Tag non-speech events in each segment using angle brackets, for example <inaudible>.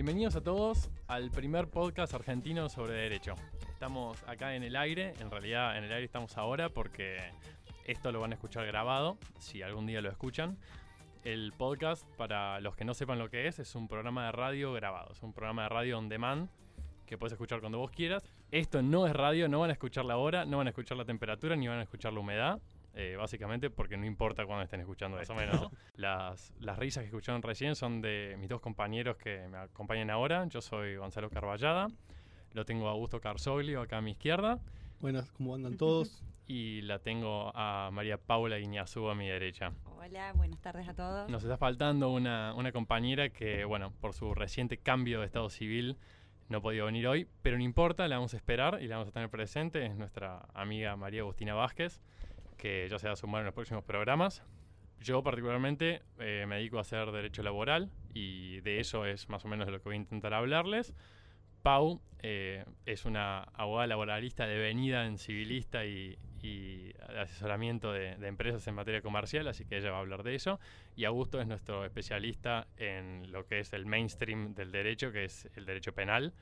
Bienvenidos a todos al primer podcast argentino sobre derecho. Estamos acá en el aire, en realidad en el aire estamos ahora porque esto lo van a escuchar grabado, si algún día lo escuchan. El podcast, para los que no sepan lo que es, es un programa de radio grabado, es un programa de radio on demand que puedes escuchar cuando vos quieras. Esto no es radio, no van a escuchar la hora, no van a escuchar la temperatura, ni van a escuchar la humedad. Eh, básicamente porque no importa cuándo estén escuchando más o menos. Las, las risas que escucharon recién son de mis dos compañeros que me acompañan ahora. Yo soy Gonzalo Carballada, lo tengo a Augusto Carzoglio acá a mi izquierda. Buenas, ¿cómo andan todos? <laughs> Y la tengo a María Paula Iñazú a mi derecha. Hola, buenas tardes a todos. Nos está faltando una, una compañera que, bueno, por su reciente cambio de estado civil no ha podido venir hoy, pero no importa, la vamos a esperar y la vamos a tener presente. Es nuestra amiga María Agustina Vázquez que ya se va a sumar en los próximos programas. Yo particularmente eh, me dedico a hacer derecho laboral y de eso es más o menos de lo que voy a intentar hablarles. Pau eh, es una abogada laboralista devenida en civilista y, y asesoramiento de, de, empresas en materia comercial, así que ella va a hablar de eso. Y Augusto es nuestro especialista en lo que es el mainstream del derecho, que es el derecho penal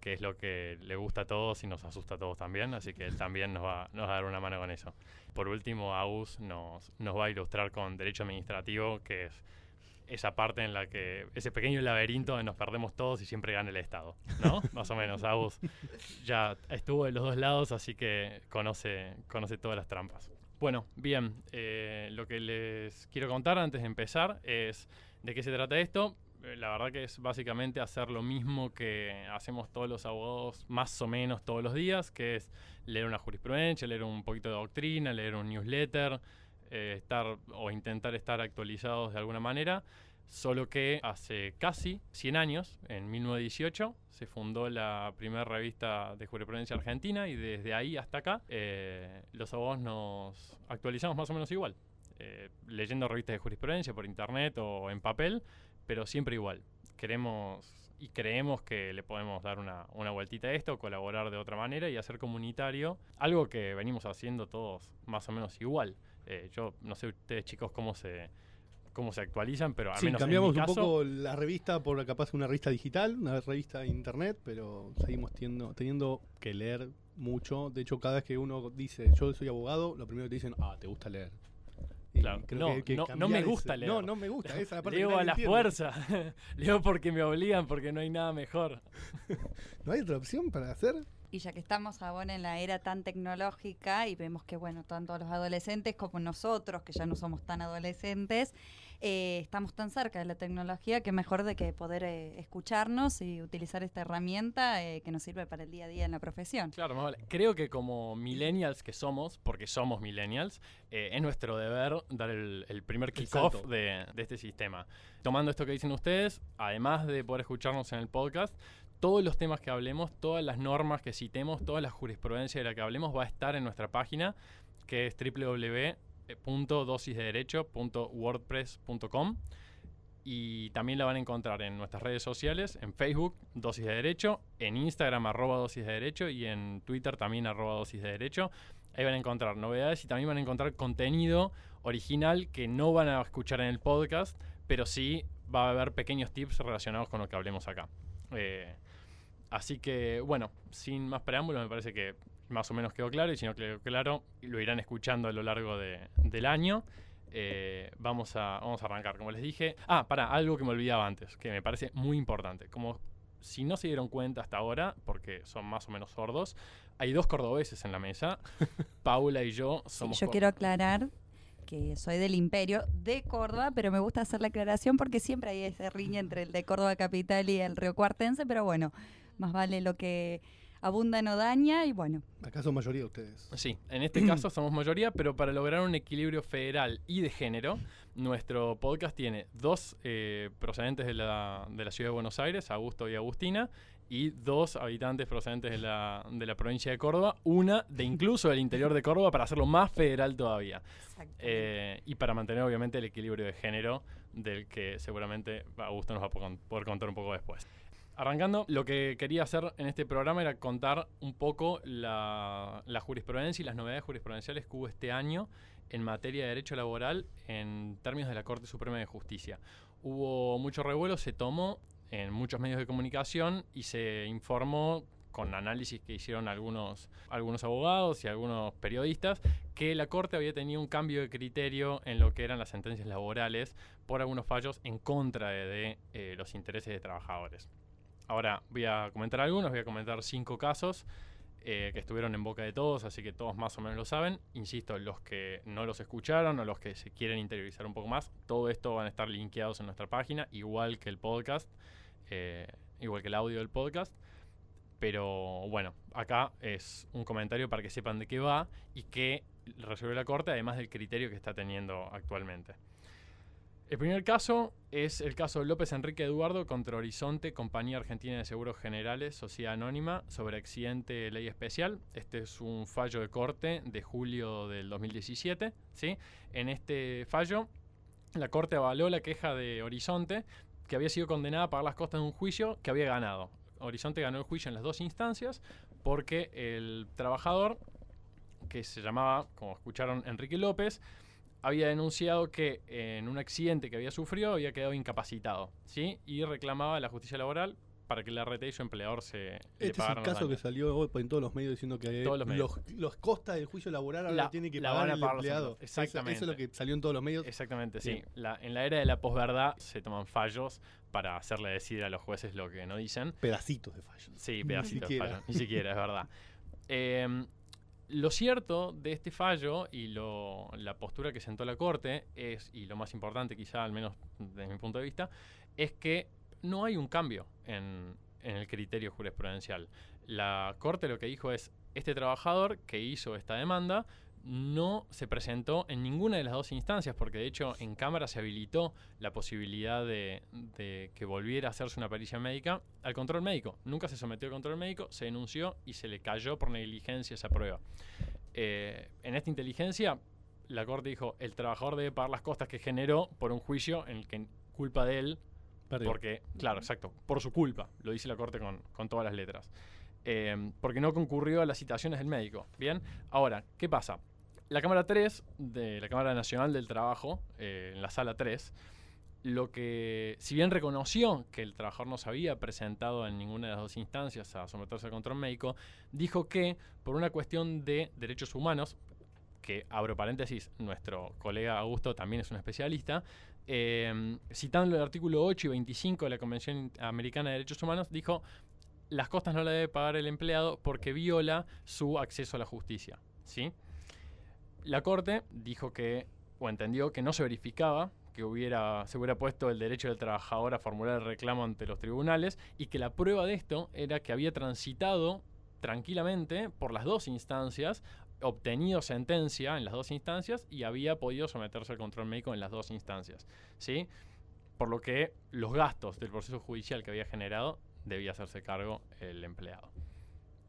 que es lo que le gusta a todos y nos asusta a todos también, así que él también nos va, nos va a dar una mano con eso. Por último, Agus nos, nos va a ilustrar con derecho administrativo, que es esa parte en la que ese pequeño laberinto donde nos perdemos todos y siempre gana el Estado, ¿no? <laughs> Más o menos, Agus ya estuvo de los dos lados, así que conoce, conoce todas las trampas. Bueno, bien, eh, lo que les quiero contar antes de empezar es de qué se trata esto. Eh, la verdad que es básicamente hacer lo mismo que hacemos todos los abogados más o menos todos los días, que es leer una jurisprudencia, leer un poquito de doctrina, leer un newsletter, eh, estar o intentar estar actualizados de alguna manera. Solo que hace casi 100 años, en 1918, se fundó la primera revista de jurisprudencia argentina y desde ahí hasta acá eh, los abogados nos actualizamos más o menos igual. Eh, leyendo revistas de jurisprudencia por internet o en papel, pero siempre igual. Queremos y creemos que le podemos dar una, una vueltita a esto, colaborar de otra manera y hacer comunitario, algo que venimos haciendo todos más o menos igual. Eh, yo no sé ustedes chicos cómo se cómo se actualizan, pero al sí, menos cambiamos en mi un caso, poco la revista por capaz una revista digital, una revista de internet, pero seguimos teniendo, teniendo que leer mucho. De hecho, cada vez que uno dice yo soy abogado, lo primero que te dicen, ah, te gusta leer. Claro. creo No, que hay que no- me gusta ese- leer. No, no me gusta. Esa es la parte leo que a la entiende. fuerza, <laughs> leo porque me obligan, porque no hay nada mejor. <laughs> ¿No hay otra opción para hacer? Y ya que estamos ahora en la era tan tecnológica y vemos que, bueno, tanto los adolescentes como nosotros, que ya no somos tan adolescentes, eh, estamos tan cerca de la tecnología que mejor de que poder eh, escucharnos y utilizar esta herramienta eh, que nos sirve para el día a día en la profesión. Claro, más vale. Creo que como millennials que somos, porque somos millennials, eh, es nuestro deber dar el, el primer kickoff de, de este sistema. Tomando esto que dicen ustedes, además de poder escucharnos en el podcast, todos los temas que hablemos, todas las normas que citemos, toda la jurisprudencia de la que hablemos va a estar en nuestra página, que es www.dosisdederecho.wordpress.com y también la van a encontrar en nuestras redes sociales, en Facebook, Dosis de Derecho, en Instagram, arroba Dosis de Derecho, y en Twitter también, arroba Dosis de Derecho. Ahí van a encontrar novedades y también van a encontrar contenido original que no van a escuchar en el podcast, pero sí va a haber pequeños tips relacionados con lo que hablemos acá. Eh, así que, bueno, sin más preámbulos, me parece que más o menos quedó claro, y si no quedó claro, lo irán escuchando a lo largo de- del año. Eh, vamos, a, vamos a arrancar, como les dije. Ah, para, algo que me olvidaba antes, que me parece muy importante. Como si no se dieron cuenta hasta ahora, porque son más o menos sordos, hay dos cordobeses en la mesa. <laughs> Paula y yo Sí, somos... yo quiero aclarar que soy del Imperio de Córdoba, pero me gusta hacer la aclaración porque siempre hay esa riña entre el de Córdoba Capital y el Río Cuartense, pero bueno, más vale lo que abunda no daña y bueno, Acá son mayoría ustedes. Sí, en este caso somos mayoría, pero para lograr un equilibrio federal y de género, nuestro podcast tiene dos eh, procedentes de la, de la ciudad de Buenos Aires, Augusto y Agustina, y dos habitantes procedentes de la, de la provincia de Córdoba, una de incluso del interior de Córdoba para hacerlo más federal todavía. Eh, y para mantener obviamente el equilibrio de género del que seguramente Augusto nos va a po- poder contar un poco después. Arrancando, lo que quería hacer en este programa era contar un poco la, jurisprudencia y las novedades jurisprudenciales que hubo este año en materia de derecho laboral en términos de la Corte Suprema de Justicia. Hubo mucho revuelo, se tomó en muchos medios de comunicación y se informó con análisis que hicieron algunos, algunos abogados y algunos periodistas, que la Corte había tenido un cambio de criterio en lo que eran las sentencias laborales por algunos fallos en contra de, eh, los intereses de trabajadores. Ahora voy a comentar algunos, voy a comentar cinco casos eh, que estuvieron en boca de todos, así que todos más o menos lo saben. Insisto, los que no los escucharon o los que se quieren interiorizar un poco más, todo esto van a estar linkeados en nuestra página, igual que el podcast, eh, igual que el audio del podcast. Pero bueno, acá es un comentario para que sepan de qué va y qué resuelve la Corte, además del criterio que está teniendo actualmente. El primer caso es el caso López Enrique Eduardo contra Horizonte, Compañía Argentina de Seguros Generales, Sociedad Anónima, sobre accidente ley especial. Este es un fallo de corte de julio del 2017. ¿sí? En este fallo, la Corte avaló la queja de Horizonte, que había sido condenada a pagar las costas de un juicio que había ganado. Horizonte ganó el juicio en las dos instancias porque el trabajador, que se llamaba, como escucharon, Enrique López, había denunciado que en un accidente que había sufrido había quedado incapacitado, ¿sí? Y reclamaba la justicia laboral para que la RT y su empleador se este es el caso que salió hoy en todos los medios diciendo que los, los, costas del juicio laboral ahora la, tiene que pagar el empleado. Exactamente. Eso, es lo que salió en todos los medios. Exactamente, sí. en la era de la posverdad se toman fallos para hacerle decir a los jueces lo que no dicen. Pedacitos de fallos. Sí, pedacitos de fallos. Ni siquiera, es verdad. <laughs> Eh, lo cierto de este fallo y la postura que sentó la Corte es, y lo más importante quizá, al menos desde mi punto de vista, es que no hay un cambio en, en el criterio jurisprudencial. La Corte lo que dijo es, este trabajador que hizo esta demanda no se presentó en ninguna de las dos instancias, porque de hecho en Cámara se habilitó la posibilidad de, que volviera a hacerse una pericia médica al control médico. Nunca se sometió al control médico, se denunció y se le cayó por negligencia esa prueba. Eh, en esta inteligencia, la Corte dijo, el trabajador debe pagar las costas que generó por un juicio en el que culpa de él, porque, claro, exacto, por su culpa, lo dice la Corte con, con todas las letras. Eh, porque no concurrió a las citaciones del médico. Bien, ahora, ¿qué pasa? La Cámara 3, de la Cámara Nacional del Trabajo, eh, en la sala 3, lo que, si bien reconoció que el trabajador no se había presentado en ninguna de las dos instancias a someterse al control médico, dijo que por una cuestión de derechos humanos, que abro paréntesis, nuestro colega Augusto también es un especialista, eh, citando el artículo 8 y 25 de la Convención Americana de Derechos Humanos, dijo las costas no las debe pagar el empleado porque viola su acceso a la justicia. ¿sí? La Corte dijo que, o entendió que no se verificaba que hubiera, se hubiera puesto el derecho del trabajador a formular el reclamo ante los tribunales y que la prueba de esto era que había transitado tranquilamente por las dos instancias, obtenido sentencia en las dos instancias y había podido someterse al control médico en las dos instancias. ¿sí? Por lo que los gastos del proceso judicial que había generado debía hacerse cargo el empleado.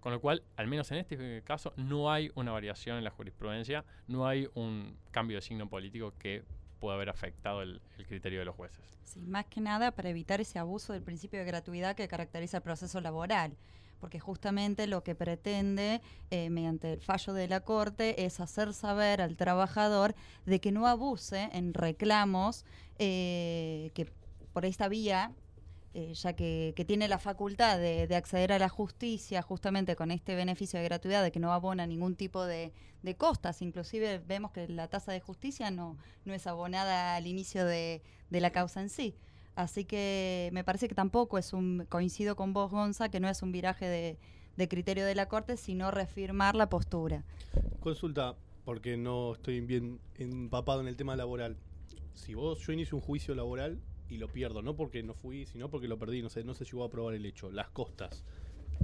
Con lo cual, al menos en este caso, no hay una variación en la jurisprudencia, no hay un cambio de signo político que pueda haber afectado el, criterio de los jueces. Sí, más que nada para evitar ese abuso del principio de gratuidad que caracteriza el proceso laboral porque justamente lo que pretende eh, mediante el fallo de la Corte es hacer saber al trabajador de que no abuse en reclamos eh, que por esta vía eh, ya que, tiene la facultad de, acceder a la justicia justamente con este beneficio de gratuidad, de que no abona ningún tipo de, costas. Inclusive vemos que la tasa de justicia no, no es abonada al inicio de, la causa en sí. Así que me parece que tampoco es un, coincido con vos, Gonza, que no es un viraje de, de criterio de la Corte, sino reafirmar la postura. Consulta, porque no estoy bien empapado en el tema laboral. Si vos, yo inicio un juicio laboral y lo pierdo, no porque no fui, sino porque lo perdí, no sé, no se llegó a probar el hecho. Las costas,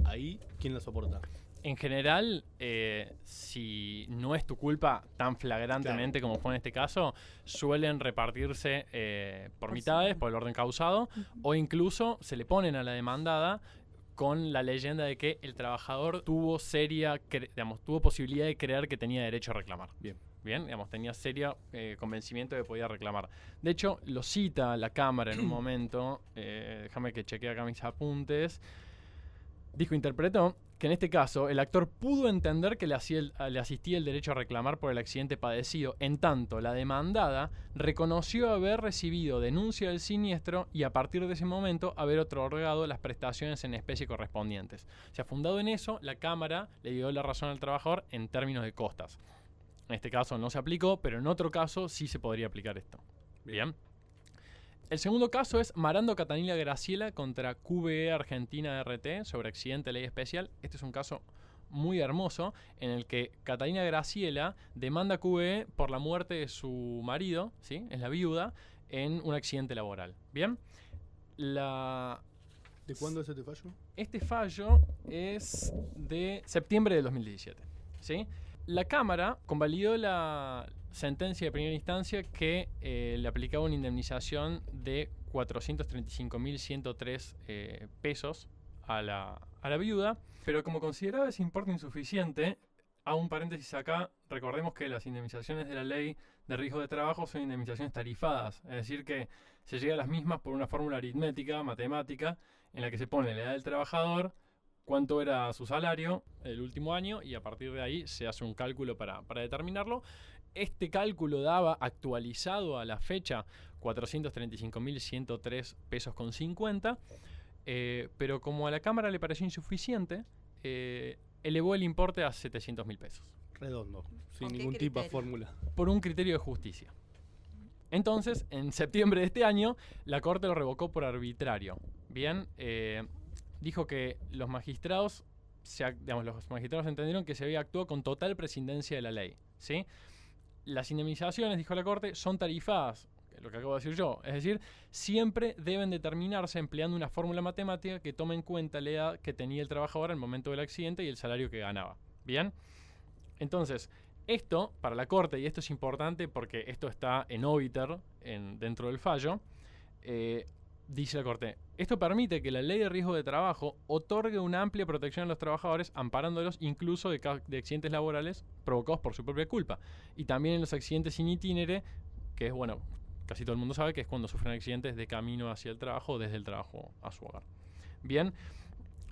ahí, ¿quién las soporta? En general, eh, si no es tu culpa tan flagrantemente como fue en este caso, suelen repartirse eh, por, mitades, por el orden causado, o incluso se le ponen a la demandada con la leyenda de que el trabajador tuvo seria, digamos, tuvo posibilidad de creer que tenía derecho a reclamar. Bien. Bien, digamos, tenía serio eh, convencimiento de que podía reclamar. De hecho, lo cita la Cámara en un <clears throat> momento, eh, déjame que chequee acá mis apuntes, Dijo, interpretó que en este caso el actor pudo entender que le, hacía el- le asistía el derecho a reclamar por el accidente padecido, en tanto la demandada reconoció haber recibido denuncia del siniestro y a partir de ese momento haber otorgado las prestaciones en especie correspondientes. O sea, fundado en eso, la Cámara le dio la razón al trabajador en términos de costas. En este caso no se aplicó, pero en otro caso sí se podría aplicar esto. Bien. El segundo caso es Marando Catanilla Graciela contra QBE Argentina RT sobre accidente de ley especial. Este es un caso muy hermoso en el que Catalina Graciela demanda a QBE por la muerte de su marido, ¿sí? Es la viuda, en un accidente laboral. Bien. La, ¿De cuándo es este fallo? este fallo es de septiembre de 2017. ¿sí? La Cámara convalidó la sentencia de primera instancia que eh, le aplicaba una indemnización de 435.103 eh, pesos a la, a la viuda, pero como consideraba ese importe insuficiente, a un paréntesis acá, recordemos que las indemnizaciones de la ley de riesgo de trabajo son indemnizaciones tarifadas, es decir, que se llega a las mismas por una fórmula aritmética, matemática, en la que se pone la edad del trabajador, cuánto era su salario el último año y a partir de ahí se hace un cálculo para, para determinarlo. Este cálculo daba actualizado a la fecha 435.103 pesos con 50, eh, pero como a la Cámara le pareció insuficiente, eh, elevó el importe a 700.000 pesos Redondo, sin ¿Con qué ningún tipo de fórmula. por un criterio de justicia. Entonces, en septiembre de este año, la Corte lo revocó por arbitrario. Bien, eh, dijo que los magistrados, digamos, los magistrados entendieron que se había actuado con total prescindencia de la ley. ¿sí? Las indemnizaciones, dijo la Corte, son tarifadas, lo que acabo de decir yo. Es decir, siempre deben determinarse empleando una fórmula matemática que tome en cuenta la edad que tenía el trabajador al momento del accidente y el salario que ganaba. Bien, entonces, esto, para la Corte, y esto es importante porque esto está en obiter en, dentro del fallo, eh, dice la Corte, esto permite que la ley de riesgo de trabajo otorgue una amplia protección a los trabajadores, amparándolos incluso de, de accidentes laborales provocados por su propia culpa. Y también en los accidentes sin itinere, que es, bueno, casi todo el mundo sabe que es cuando sufren accidentes de camino hacia el trabajo o desde el trabajo a su hogar. Bien,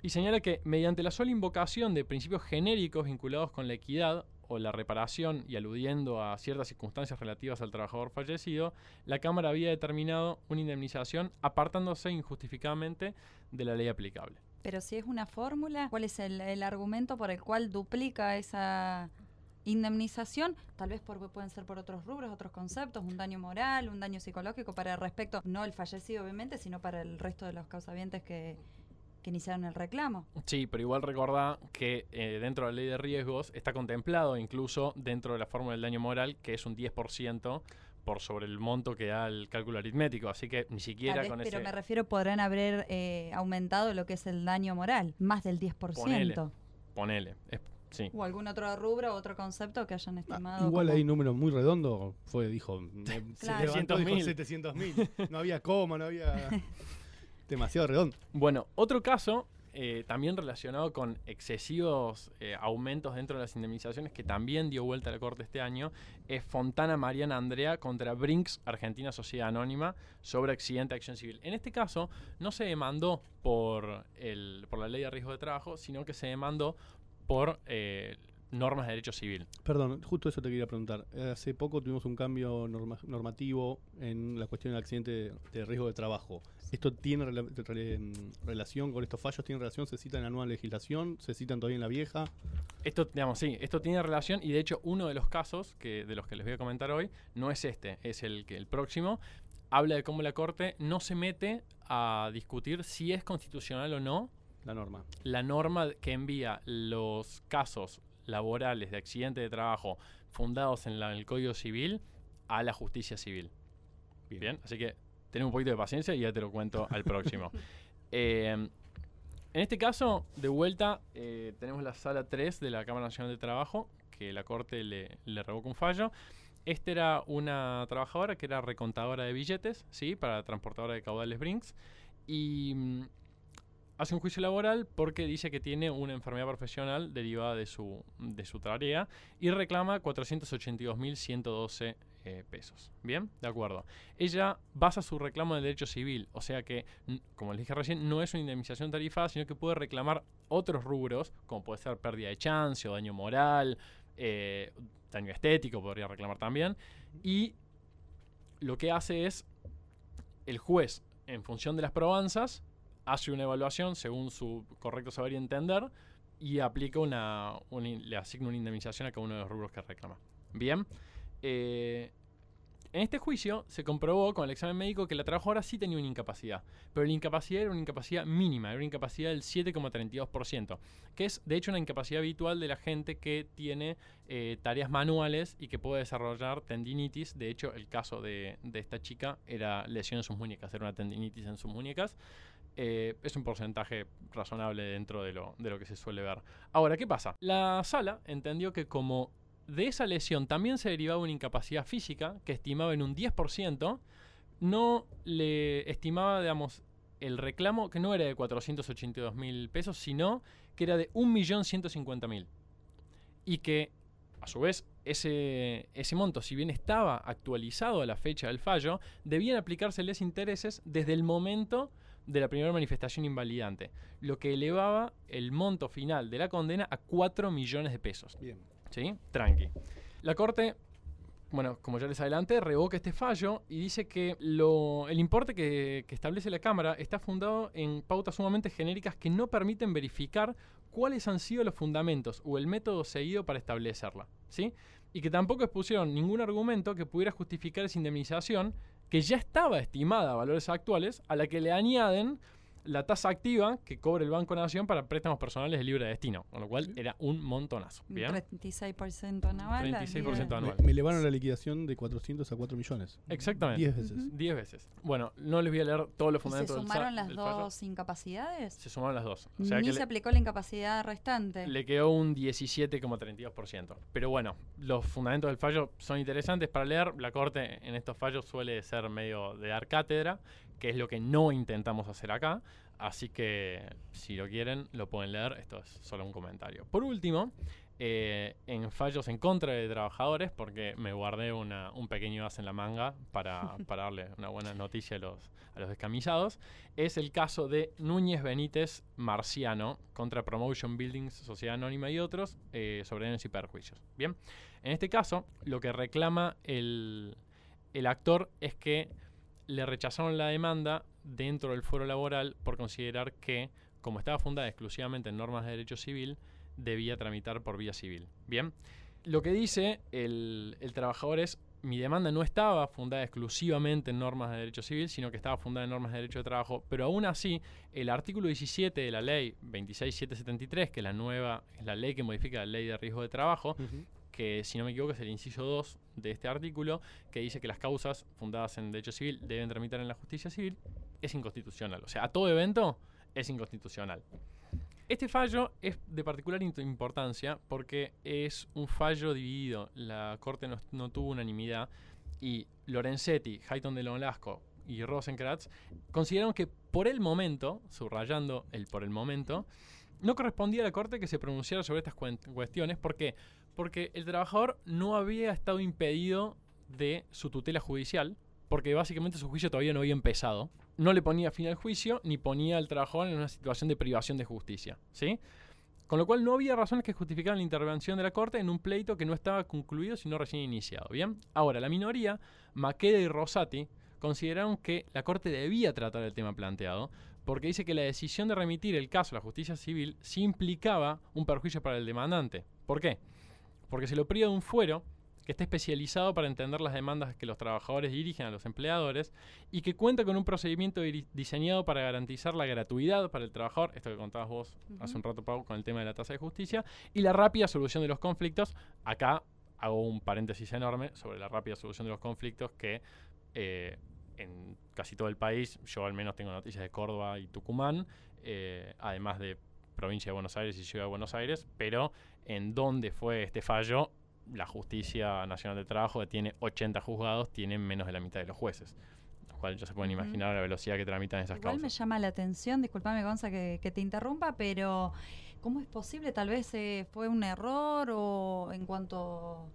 y señala que mediante la sola invocación de principios genéricos vinculados con la equidad o la reparación y aludiendo a ciertas circunstancias relativas al trabajador fallecido, la Cámara había determinado una indemnización apartándose injustificadamente de la ley aplicable. Pero si es una fórmula, ¿cuál es el, el argumento por el cual duplica esa indemnización? Tal vez por, pueden ser por otros rubros, otros conceptos, un daño moral, un daño psicológico para respecto, no el fallecido obviamente, sino para el resto de los causavientes que, que iniciaron el reclamo. Sí, pero igual recordá que eh, dentro de la ley de riesgos está contemplado incluso dentro de la fórmula del daño moral que es un 10% por sobre el monto que da el cálculo aritmético, así que ni siquiera vez, con pero ese... me refiero, podrán haber eh, aumentado lo que es el daño moral, más del 10%. Ponele. Ponele, es- sí. O algún otro rubro, otro concepto que hayan Ah, estimado. igual como- hay números muy redondos. Fue, dijo, <laughs> se Claro. levantó, dijo 700.000. 700 mil. No había coma, no había. <laughs> Demasiado redondo. Bueno, otro caso eh, también relacionado con excesivos eh, aumentos dentro de las indemnizaciones que también dio vuelta a la Corte este año es Fontana Mariana Andrea contra Brinks Argentina Sociedad Anónima sobre accidente de acción civil. En este caso no se demandó por, el, por la ley de riesgo de trabajo, sino que se demandó por eh, normas de derecho civil. Perdón, justo eso te quería preguntar. Hace poco tuvimos un cambio norma- normativo en la cuestión del accidente de, de riesgo de trabajo. ¿Esto tiene rela- re- mm, relación con estos fallos? ¿Tiene relación? ¿Se cita en la nueva legislación? ¿Se citan todavía en la vieja? Esto, digamos, sí, esto tiene relación y de hecho uno de los casos que, de los que les voy a comentar hoy no es este, es el, que el próximo. Habla de cómo la Corte no se mete a discutir si es constitucional o no La norma. la norma que envía los casos laborales de accidente de trabajo fundados en la- el Código Civil a la justicia civil. Bien. Bien, así que ten un poquito de paciencia y ya te lo cuento al próximo. <laughs> Eh, en este caso, de vuelta, eh, tenemos la sala 3 de la Cámara Nacional de Trabajo, que la Corte le, le revoca un fallo. Esta era una trabajadora que era recontadora de billetes, ¿sí? Para la transportadora de caudales Brinks. Y mm, hace un juicio laboral porque dice que tiene una enfermedad profesional derivada de su, de su tarea y reclama 482.112 eh, pesos. Bien, de acuerdo. Ella basa su reclamo en el derecho civil, o sea que, como les dije recién, no es una indemnización tarifada, sino que puede reclamar otros rubros, como puede ser pérdida de chance o daño moral, eh, daño estético, podría reclamar también. Y lo que hace es, el juez, en función de las probanzas, hace una evaluación según su correcto saber y entender y aplica una, le asigna una indemnización a cada uno de los rubros que reclama. Bien. Eh, en este juicio se comprobó con el examen médico que la trabajadora sí tenía una incapacidad, pero la incapacidad era una incapacidad mínima, era una incapacidad del 7,32%, que es de hecho una incapacidad habitual de la gente que tiene eh, tareas manuales y que puede desarrollar tendinitis. De hecho, el caso de, esta chica era lesión en sus muñecas, era una tendinitis en sus muñecas. Eh, es un porcentaje razonable dentro de lo, de lo que se suele ver. Ahora, ¿qué pasa? La sala entendió que como de esa lesión también se derivaba una incapacidad física que estimaba en un 10%, no le estimaba, digamos, el reclamo que no era de 482 mil pesos, sino que era de 1.150.000. Y que, a su vez, ese, ese monto, si bien estaba actualizado a la fecha del fallo, debían aplicárseles intereses desde el momento de la primera manifestación invalidante, lo que elevaba el monto final de la condena a 4 millones de pesos. Bien. ¿Sí? Tranqui. La Corte, bueno, como ya les adelanté, revoca este fallo y dice que lo, el importe que, establece la Cámara está fundado en pautas sumamente genéricas que no permiten verificar cuáles han sido los fundamentos o el método seguido para establecerla. ¿sí? Y que tampoco expusieron ningún argumento que pudiera justificar esa indemnización que ya estaba estimada a valores actuales, a la que le añaden la tasa activa que cobre el Banco Nación para préstamos personales de libre destino, con lo cual era un montonazo. ¿bien? 36% anual. 36% anual. Me, elevaron la liquidación de 400 a 4 millones. Exactamente. 10 veces. 10 veces. Bueno, no les voy a leer todos los fundamentos ¿Se sumaron las dos incapacidades? Se sumaron las dos. O sea Ni se aplicó la incapacidad restante. Le quedó un 17,32%. Pero bueno, los fundamentos del fallo son interesantes para leer. La Corte en estos fallos suele ser medio de dar cátedra que es lo que no intentamos hacer acá. Así que si lo quieren, lo pueden leer. Esto es solo un comentario. Por último, eh, en fallos en contra de trabajadores, porque me guardé un pequeño as en la manga <laughs> para, darle una buena noticia a los, a los descamisados, es el caso de Núñez Benítez Marciano contra Promotion Buildings, Sociedad Anónima y otros eh, sobre y perjuicios. Bien, en este caso, lo que reclama el, el actor es que le rechazaron la demanda dentro del foro laboral por considerar que, como estaba fundada exclusivamente en normas de derecho civil, debía tramitar por vía civil. Bien, lo que dice el, trabajador es, mi demanda no estaba fundada exclusivamente en normas de derecho civil, sino que estaba fundada en normas de derecho de trabajo, pero aún así, el artículo 17 de la ley 26773, que es la nueva, es la ley que modifica la ley de riesgo de trabajo, que si no me equivoco es el inciso 2 de este artículo, que dice que las causas fundadas en derecho civil deben tramitar en la justicia civil, es inconstitucional. O sea, a todo evento es inconstitucional. Este fallo es de particular importancia porque es un fallo dividido. La Corte no, tuvo unanimidad y Lorenzetti, Hayton de Lonlasco y Rosenkratz consideraron que por el momento, subrayando el por el momento, no correspondía a la Corte que se pronunciara sobre estas cuestiones. ¿Por qué? Porque el trabajador no había estado impedido de su tutela judicial, porque básicamente su juicio todavía no había empezado. No le ponía fin al juicio ni ponía al trabajador en una situación de privación de justicia, ¿sí? Con lo cual no había razones que justificaran la intervención de la Corte en un pleito que no estaba concluido sino recién iniciado. Bien, ahora la minoría, Maqueda y Rosati, consideraron que la Corte debía tratar el tema planteado, porque dice que la decisión de remitir el caso a la justicia civil sí implicaba un perjuicio para el demandante. ¿Por qué? Porque se lo priva de un fuero que está especializado para entender las demandas que los trabajadores dirigen a los empleadores y que cuenta con un procedimiento diseñado para garantizar la gratuidad para el trabajador, esto que contabas vos hace un rato, Pau, con el tema de la tasa de justicia, y la rápida solución de los conflictos. Acá hago un paréntesis enorme sobre la rápida solución de los conflictos que eh, en casi todo el país, yo al menos tengo noticias de Córdoba y Tucumán, eh, además de provincia de Buenos Aires y Ciudad de Buenos Aires, pero en dónde fue este fallo, la Justicia Nacional del Trabajo, que tiene 80 juzgados, tiene menos de la mitad de los jueces. Lo cual ya se pueden imaginar la velocidad que tramitan esas Igual causas. me llama la atención, disculpame Gonza que, te interrumpa, pero ¿cómo es posible? Tal vez eh, fue un error o en cuanto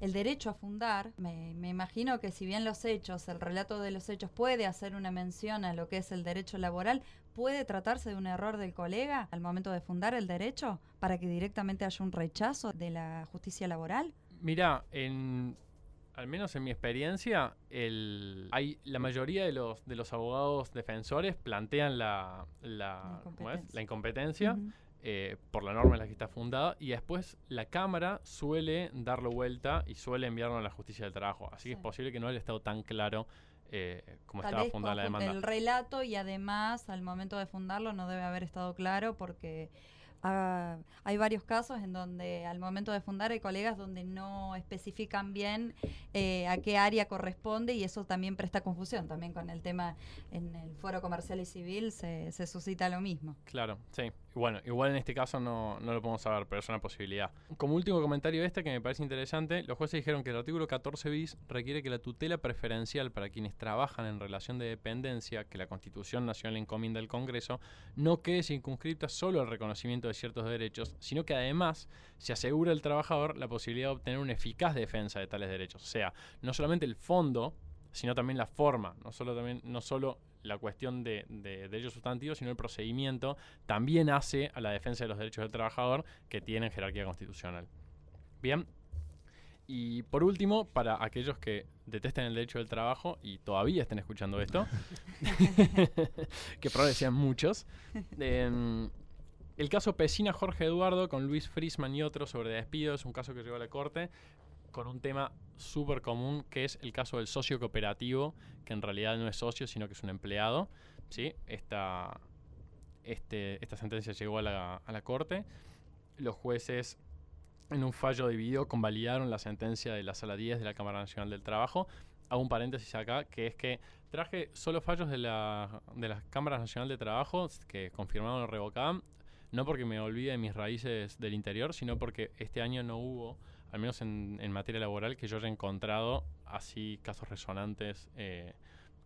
el derecho a fundar, me, me, imagino que si bien los hechos, el relato de los hechos puede hacer una mención a lo que es el derecho laboral, ¿puede tratarse de un error del colega al momento de fundar el derecho para que directamente haya un rechazo de la justicia laboral? Mira, en, al menos en mi experiencia, el, hay, la mayoría de los, de los abogados defensores plantean la, la, incompetencia, la incompetencia eh, por la norma en la que está fundada y después la Cámara suele darlo vuelta y suele enviarlo a la justicia del trabajo. Así que es posible que no haya estado tan claro eh, como estaba fundada la demanda. El relato y además al momento de fundarlo no debe haber estado claro porque Ah, hay varios casos en donde al momento de fundar hay colegas donde no especifican bien eh, a qué área corresponde y eso también presta confusión. También con el tema en el foro comercial y civil se, se suscita lo mismo. Claro, sí. Bueno, igual en este caso no, no, lo podemos saber, pero es una posibilidad. Como último comentario este que me parece interesante, los jueces dijeron que el artículo 14 bis requiere que la tutela preferencial para quienes trabajan en relación de dependencia que la Constitución Nacional encomienda al Congreso no quede circunscrita solo al reconocimiento de ciertos derechos, sino que además se asegura al trabajador la posibilidad de obtener una eficaz defensa de tales derechos. O sea, no solamente el fondo, sino también la forma, no solo, también, no solo la cuestión de, derechos sustantivos, sino el procedimiento, también hace a la defensa de los derechos del trabajador que tienen jerarquía constitucional. Bien. Y por último, para aquellos que detesten el derecho del trabajo y todavía estén escuchando esto, <laughs> <laughs> que probablemente sean muchos, em, el caso Pesina Jorge Eduardo con Luis Frisman y otros sobre despidos es un caso que llegó a la corte con un tema súper común que es el caso del socio cooperativo, que en realidad no es socio, sino que es un empleado. ¿sí? Esta, este, esta sentencia llegó a la, a la corte. Los jueces, en un fallo dividido, convalidaron la sentencia de la Sala 10 de la Cámara Nacional del Trabajo. Hago un paréntesis acá, que es que traje solo fallos de la, de la Cámara Nacional de Trabajo que confirmaron o revocaban, no porque me olvide de mis raíces del interior, sino porque este año no hubo al menos en, materia laboral, que yo haya encontrado así casos resonantes eh,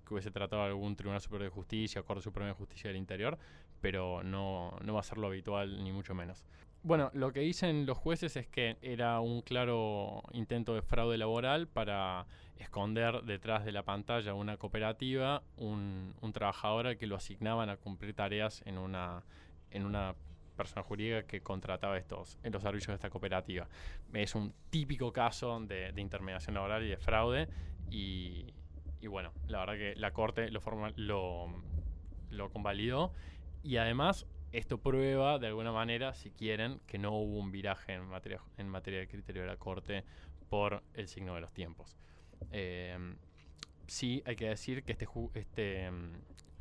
que hubiese tratado algún Tribunal Superior de Justicia Corte Suprema de Justicia del Interior, pero no, no va a ser lo habitual, ni mucho menos. Bueno, lo que dicen los jueces es que era un claro intento de fraude laboral para esconder detrás de la pantalla una cooperativa, un, trabajador que lo asignaban a cumplir tareas en una, en una persona jurídica que contrataba estos los servicios de esta cooperativa. Es un típico caso de, intermediación laboral y de fraude y, bueno, la verdad que la Corte lo, lo, lo convalidó y además esto prueba de alguna manera, si quieren, que no hubo un viraje en materia, en materia de criterio de la Corte por el signo de los tiempos. Eh, sí, hay que decir que este, este mm,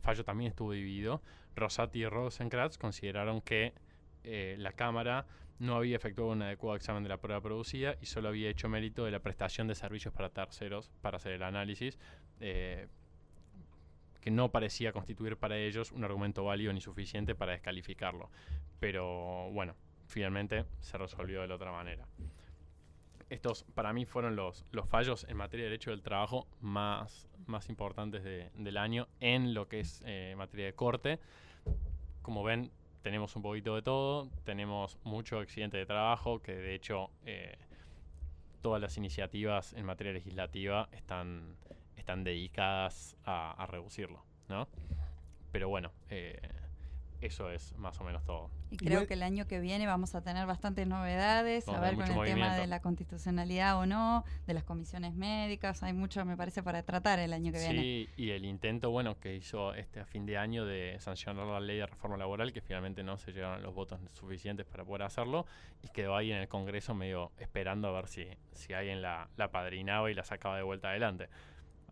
fallo también estuvo dividido. Rosati y Rosenkratz consideraron que eh, la Cámara no había efectuado un adecuado examen de la prueba producida y solo había hecho mérito de la prestación de servicios para terceros para hacer el análisis, eh, que no parecía constituir para ellos un argumento válido ni suficiente para descalificarlo. Pero bueno, finalmente se resolvió de la otra manera. Estos para mí fueron los, los fallos en materia de derecho del trabajo más, más importantes del año en lo que es eh, materia de corte. Como ven, tenemos un poquito de todo, tenemos mucho accidente de trabajo, que de hecho eh, todas las iniciativas en materia legislativa están, están dedicadas a, a reducirlo, ¿no? Pero bueno, eh, eso es más o menos todo. Y creo que el año que viene vamos a tener bastantes novedades, a ver con el tema de la constitucionalidad o no, de las comisiones médicas, hay mucho, me parece, para tratar el año que viene. Sí, y el intento, bueno, que hizo este a fin de año de sancionar la ley de reforma laboral, que finalmente no se llegaron los votos suficientes para poder hacerlo, y quedó ahí en el Congreso medio esperando a ver si, si alguien la, la padrinaba y la sacaba de vuelta adelante.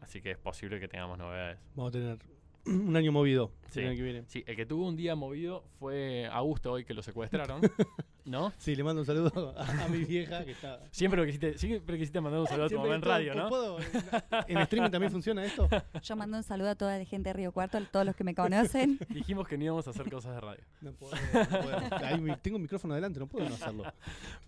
Así que es posible que tengamos novedades. Vamos a tener <clears throat> un año movido. Sí. El, que viene. sí, el que tuvo un día movido fue Augusto hoy que lo secuestraron. <laughs> ¿No? Sí, le mando un saludo a, mi vieja que está. Siempre que quisiste, siempre quisiste mandar un saludo a tu mamá en radio, ¿no? ¿Puedo? ¿En streaming también funciona esto? Yo mando un saludo a toda la gente de Río Cuarto, a todos los que me conocen. <laughs> Dijimos que no íbamos a hacer cosas de radio. No puedo, no puedo. Ahí tengo un micrófono adelante, no puedo no hacerlo.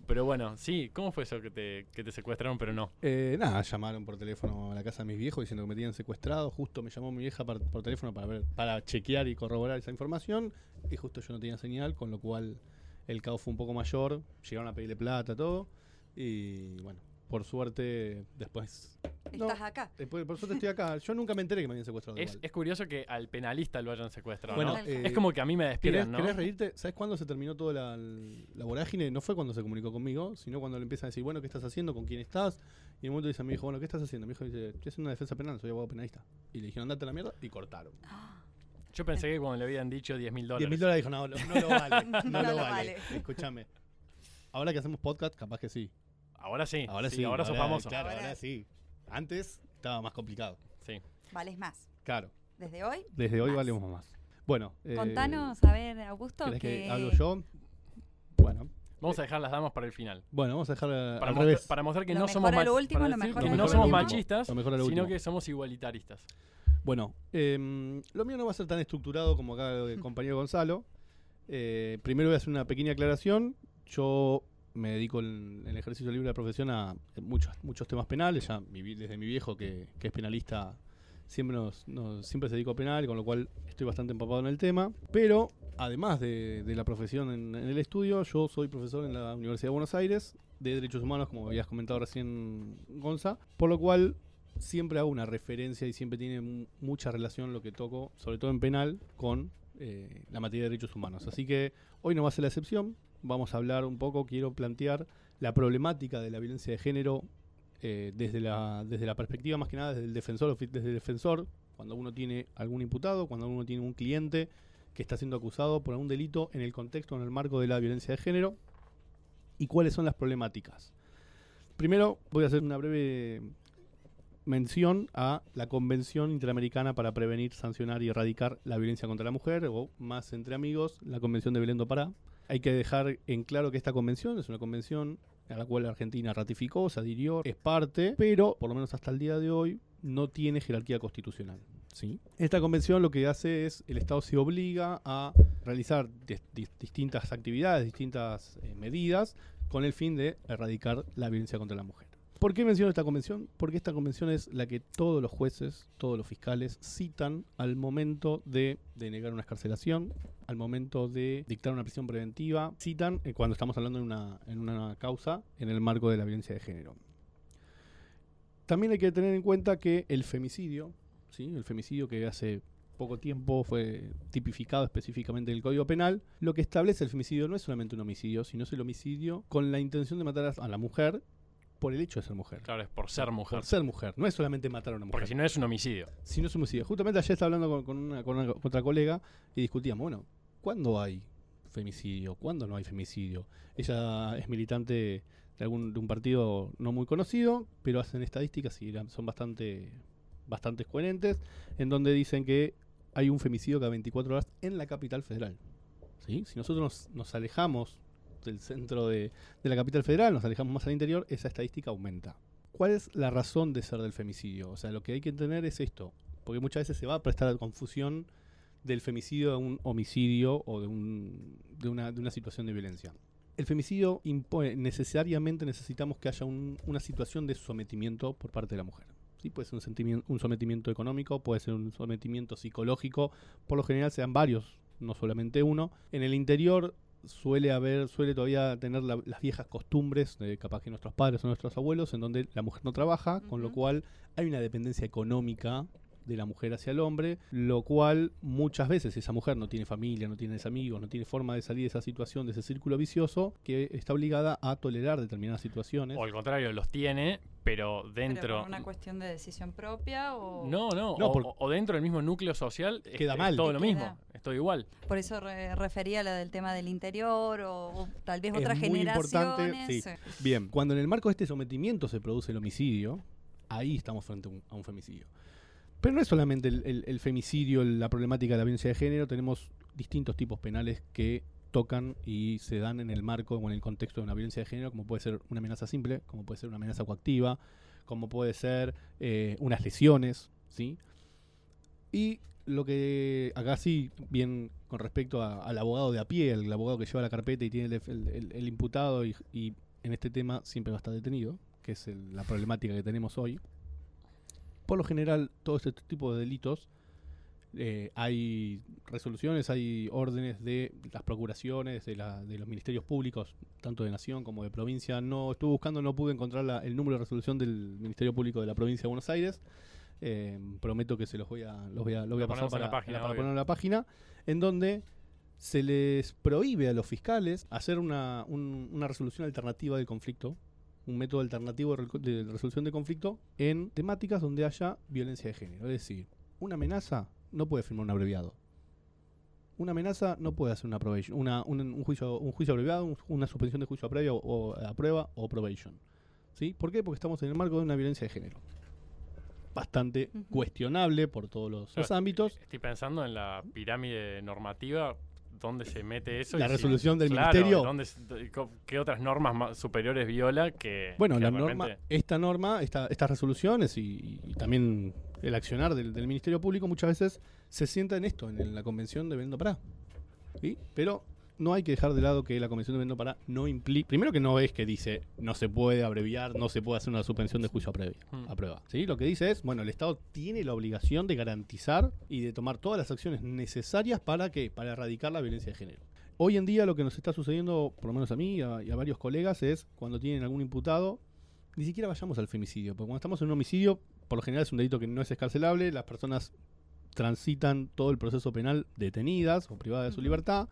Pero bueno, sí, ¿cómo fue eso que te, que te secuestraron, pero no? Eh, nada, llamaron por teléfono a la casa de mis viejos diciendo que me tenían secuestrado. Justo me llamó mi vieja por, por teléfono para ver, para chequear y corroborar esa información. Y justo yo no tenía señal, con lo cual el caos fue un poco mayor, llegaron a pedirle plata, todo, y bueno, por suerte, después. no, Estás acá. después- por suerte estoy acá. <laughs> Yo nunca me enteré que me habían secuestrado. Es, igual. es curioso que al penalista lo hayan secuestrado, Bueno, eh, es como que a mí me ¿Querés, despiden, ¿no? querés reírte? ¿Sabes cuándo se terminó toda la, la vorágine? No fue cuando se comunicó conmigo, sino cuando le empiezan a decir, bueno, ¿qué estás haciendo? ¿Con quién estás? Y en un momento dice a mi hijo, bueno, ¿qué estás haciendo? Mi hijo dice, estoy haciendo una defensa penal, soy abogado penalista. Y le dijeron, andate a la mierda, y cortaron. <gasps> Yo pensé que cuando le habían dicho 10 mil 10 dólares. mil dólares dijo, no, no, no lo vale, no, <laughs> No lo lo vale. vale. Escúchame. Ahora que hacemos podcast, capaz que sí. Ahora sí. Ahora sí. Ahora sos famoso. Claro, Ahora- ahora sí. Antes estaba más complicado. Sí. Vales más. Claro. Desde hoy, Desde hoy Más. valemos más. Bueno. eh, contanos, a ver, Augusto, ¿querés que... que hablo yo? Bueno. Vamos a dejar las damas para el final. Bueno, vamos a dejar Para, al mostrar- revés. para mostrar que Lo no mejor somos, último, para decir que no somos machistas, sino último. que somos igualitaristas. Bueno, em, lo mío no va a ser tan estructurado como acá el <laughs> compañero Gonzalo. Eh, primero voy a hacer una pequeña aclaración. Yo me dedico en, en el ejercicio libre de la profesión a muchos, muchos temas penales. Ya mi desde mi viejo, que, que es penalista, siempre, nos, nos- siempre se dedicó a penal, con lo cual estoy bastante empapado en el tema. Pero además de, de la profesión en, en el estudio, yo soy profesor en la Universidad de Buenos Aires de Derechos Humanos, como habías comentado recién, Gonza. Por lo cual siempre hago una referencia y siempre tiene mu- mucha relación lo que toco, sobre todo en penal, con eh, la materia de derechos humanos. Así que hoy no va a ser la excepción. Vamos a hablar un poco, quiero plantear la problemática de la violencia de género eh, desde, la, desde la perspectiva más que nada desde el defensor, desde el defensor, cuando uno tiene algún imputado, cuando uno tiene un cliente que está siendo acusado por algún delito en el contexto, en el marco de la violencia de género, y cuáles son las problemáticas. Primero voy a hacer una breve mención a la Convención Interamericana para Prevenir, Sancionar y Erradicar la Violencia contra la Mujer, o más entre amigos, la Convención de Belén do Pará. Hay que dejar en claro que esta convención es una convención a la cual la Argentina ratificó, se adhirió, es parte, pero por lo menos hasta el día de hoy no tiene jerarquía constitucional. ¿sí? Esta convención lo que hace es, el Estado se obliga a realizar dis- dis- distintas actividades, distintas eh, medidas, con el fin de erradicar la violencia contra la mujer. ¿Por qué menciono esta convención? Porque esta convención es la que todos los jueces, todos los fiscales citan al momento de denegar una escarcelación, al momento de dictar una prisión preventiva, citan eh, cuando estamos hablando en una, en una causa en el marco de la violencia de género. También hay que tener en cuenta que el femicidio, ¿sí? el femicidio que hace poco tiempo fue tipificado específicamente en el Código Penal, lo que establece el femicidio no es solamente un homicidio, sino es el homicidio con la intención de matar a la mujer por el hecho de ser mujer. Claro, es por ser mujer. Por ser mujer. No es solamente matar a una mujer. Porque si no es un homicidio. Si no es homicidio. Justamente ayer estaba hablando con, con una, con una- con otra colega y discutíamos, bueno, ¿cuándo hay femicidio? ¿Cuándo no hay femicidio? Ella es militante de algún de un partido no muy conocido, pero hacen estadísticas y son bastante bastante coherentes, en donde dicen que hay un femicidio cada 24 horas en la capital federal. ¿Sí? Si nosotros nos, nos alejamos del centro de, la capital federal, nos alejamos más al interior, esa estadística aumenta. ¿Cuál es la razón de ser del femicidio? O sea, lo que hay que entender es esto, porque muchas veces se va a prestar a confusión del femicidio a un homicidio o de, un- de una, de una situación de violencia. El femicidio impone, necesariamente necesitamos que haya un- una situación de sometimiento por parte de la mujer. ¿sí? Puede ser un, un sometimiento económico, puede ser un sometimiento psicológico, por lo general sean varios, no solamente uno. En el interior suele haber, suele todavía tener la- las viejas costumbres, de capaz que nuestros padres o nuestros abuelos, en donde la mujer no trabaja, con lo cual hay una dependencia económica de la mujer hacia el hombre, lo cual muchas veces esa mujer no tiene familia, no tiene amigos, no tiene forma de salir de esa situación, de ese círculo vicioso, que está obligada a tolerar determinadas situaciones. O al contrario, los tiene, pero Pero dentro. por una cuestión de decisión propia o... No, no. No, o, por- o- o dentro del mismo núcleo social. es- Queda es mal. todo lo Queda. mismo. Es todo igual. Por eso re- refería a la del tema del interior o, o tal vez muy importante, generaciones. sí. eh. Bien, cuando en el marco de este sometimiento se produce el homicidio, ahí estamos frente a un, a un femicidio. Pero no es solamente el, femicidio, la problemática de la violencia de género, tenemos distintos tipos penales que tocan y se dan en el marco o en el contexto de una violencia de género, como puede ser una amenaza simple, como puede ser una amenaza coactiva, como puede ser eh, unas lesiones, ¿sí? Y lo que acá sí, bien con respecto a- al abogado de a pie, el abogado que lleva la carpeta y tiene el, el- imputado y, y en este tema siempre va a estar detenido, que es la problemática que tenemos hoy. Por lo general, todo este tipo de delitos Eh, hay resoluciones, hay órdenes de las procuraciones, de, la- de los ministerios públicos, tanto de nación como de provincia. No estuve buscando, no pude encontrar la- el número de resolución del Ministerio Público de la provincia de Buenos Aires. Eh, prometo que se los voy a, los voy a, los voy a Lo pasar para, la página, para obvio. ponerlo en la página, en donde se les prohíbe a los fiscales hacer una, un- una resolución alternativa del conflicto, un método alternativo de, resolución de conflicto en temáticas donde haya violencia de género. Es decir, una amenaza no puede firmar un abreviado. Una amenaza no puede hacer una probation, una, un, un juicio, un juicio abreviado, un- una suspensión de juicio a previa o, o a prueba o probation. ¿Sí? ¿Por qué? Porque estamos en el marco de una violencia de género. Bastante cuestionable por todos los, ámbitos. Estoy pensando en la pirámide normativa, dónde se mete eso. La y si- resolución del claro, ministerio. dónde ¿Qué otras normas más superiores viola que. Bueno, que la norma, esta norma, esta, estas resoluciones y, y también el accionar del, del Ministerio Público muchas veces se sienta en esto, en, la Convención de Belén do Pará. ¿Sí? Pero no hay que dejar de lado que la Convención de do Pará no implica... Primero que no es que dice no se puede abreviar, no se puede hacer una suspensión de juicio a, previa, Hmm. a prueba. ¿Sí? Lo que dice es, bueno, el Estado tiene la obligación de garantizar y de tomar todas las acciones necesarias para que Para erradicar la violencia de género. Hoy en día lo que nos está sucediendo, por lo menos a mí y a, y a varios colegas, es cuando tienen algún imputado, ni siquiera vayamos al femicidio, porque cuando estamos en un homicidio, por lo general es un delito que no es escarcelable, las personas transitan todo el proceso penal detenidas o privadas de su libertad,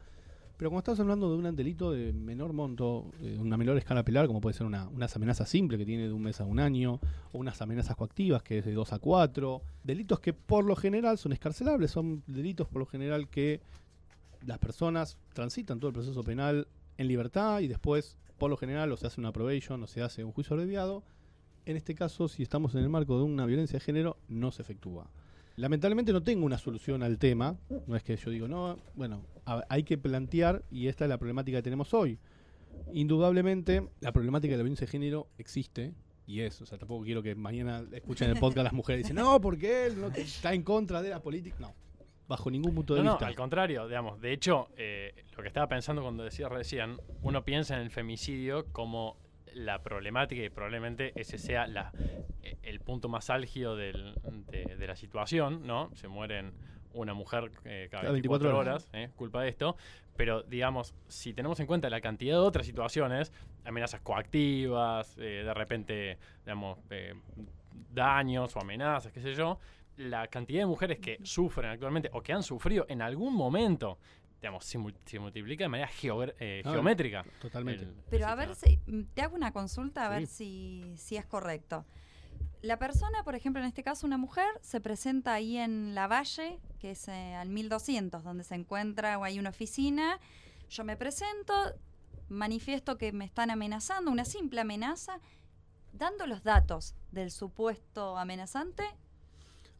pero cuando estamos hablando de un delito de menor monto, de una menor escala penal, como puede ser una, unas amenazas simples que tiene de un mes a un año, o unas amenazas coactivas que es de dos a cuatro, delitos que por lo general son escarcelables, son delitos por lo general que las personas transitan todo el proceso penal en libertad y después, por lo general, o se hace una probation o se hace un juicio abreviado. En este caso, si estamos en el marco de una violencia de género, no se efectúa. Lamentablemente no tengo una solución al tema. No es que yo digo, no, bueno, a- hay que plantear, y esta es la problemática que tenemos hoy. Indudablemente, la problemática de la violencia de género existe, y es, o sea, tampoco quiero que mañana escuchen el podcast las mujeres y dicen, no, porque él no, está en contra de la política. No, bajo ningún punto de No, no, vista. al contrario, digamos. De hecho, eh, lo que estaba pensando cuando decía recién, uno piensa en el femicidio como la problemática y probablemente ese sea la, eh, el punto más álgido del- de, de la situación, ¿no? Se mueren una mujer eh, cada Cada 24, 24 horas, ¿eh? culpa de esto. Pero, digamos, si tenemos en cuenta la cantidad de otras situaciones, amenazas coactivas, eh, de repente, digamos, eh, daños o amenazas, qué sé yo, la cantidad de mujeres que sufren actualmente o que han sufrido en algún momento, digamos, se, mul- se multiplica de manera eh, Ah, geométrica. Totalmente. el- Pero el a ver si, te hago una consulta a ver si, si es correcto. La persona, por ejemplo, en este caso una mujer, se presenta ahí en la Valle, que es eh, al 1200, donde se encuentra o hay una oficina. Yo me presento, manifiesto que me están amenazando, una simple amenaza, dando los datos del supuesto amenazante.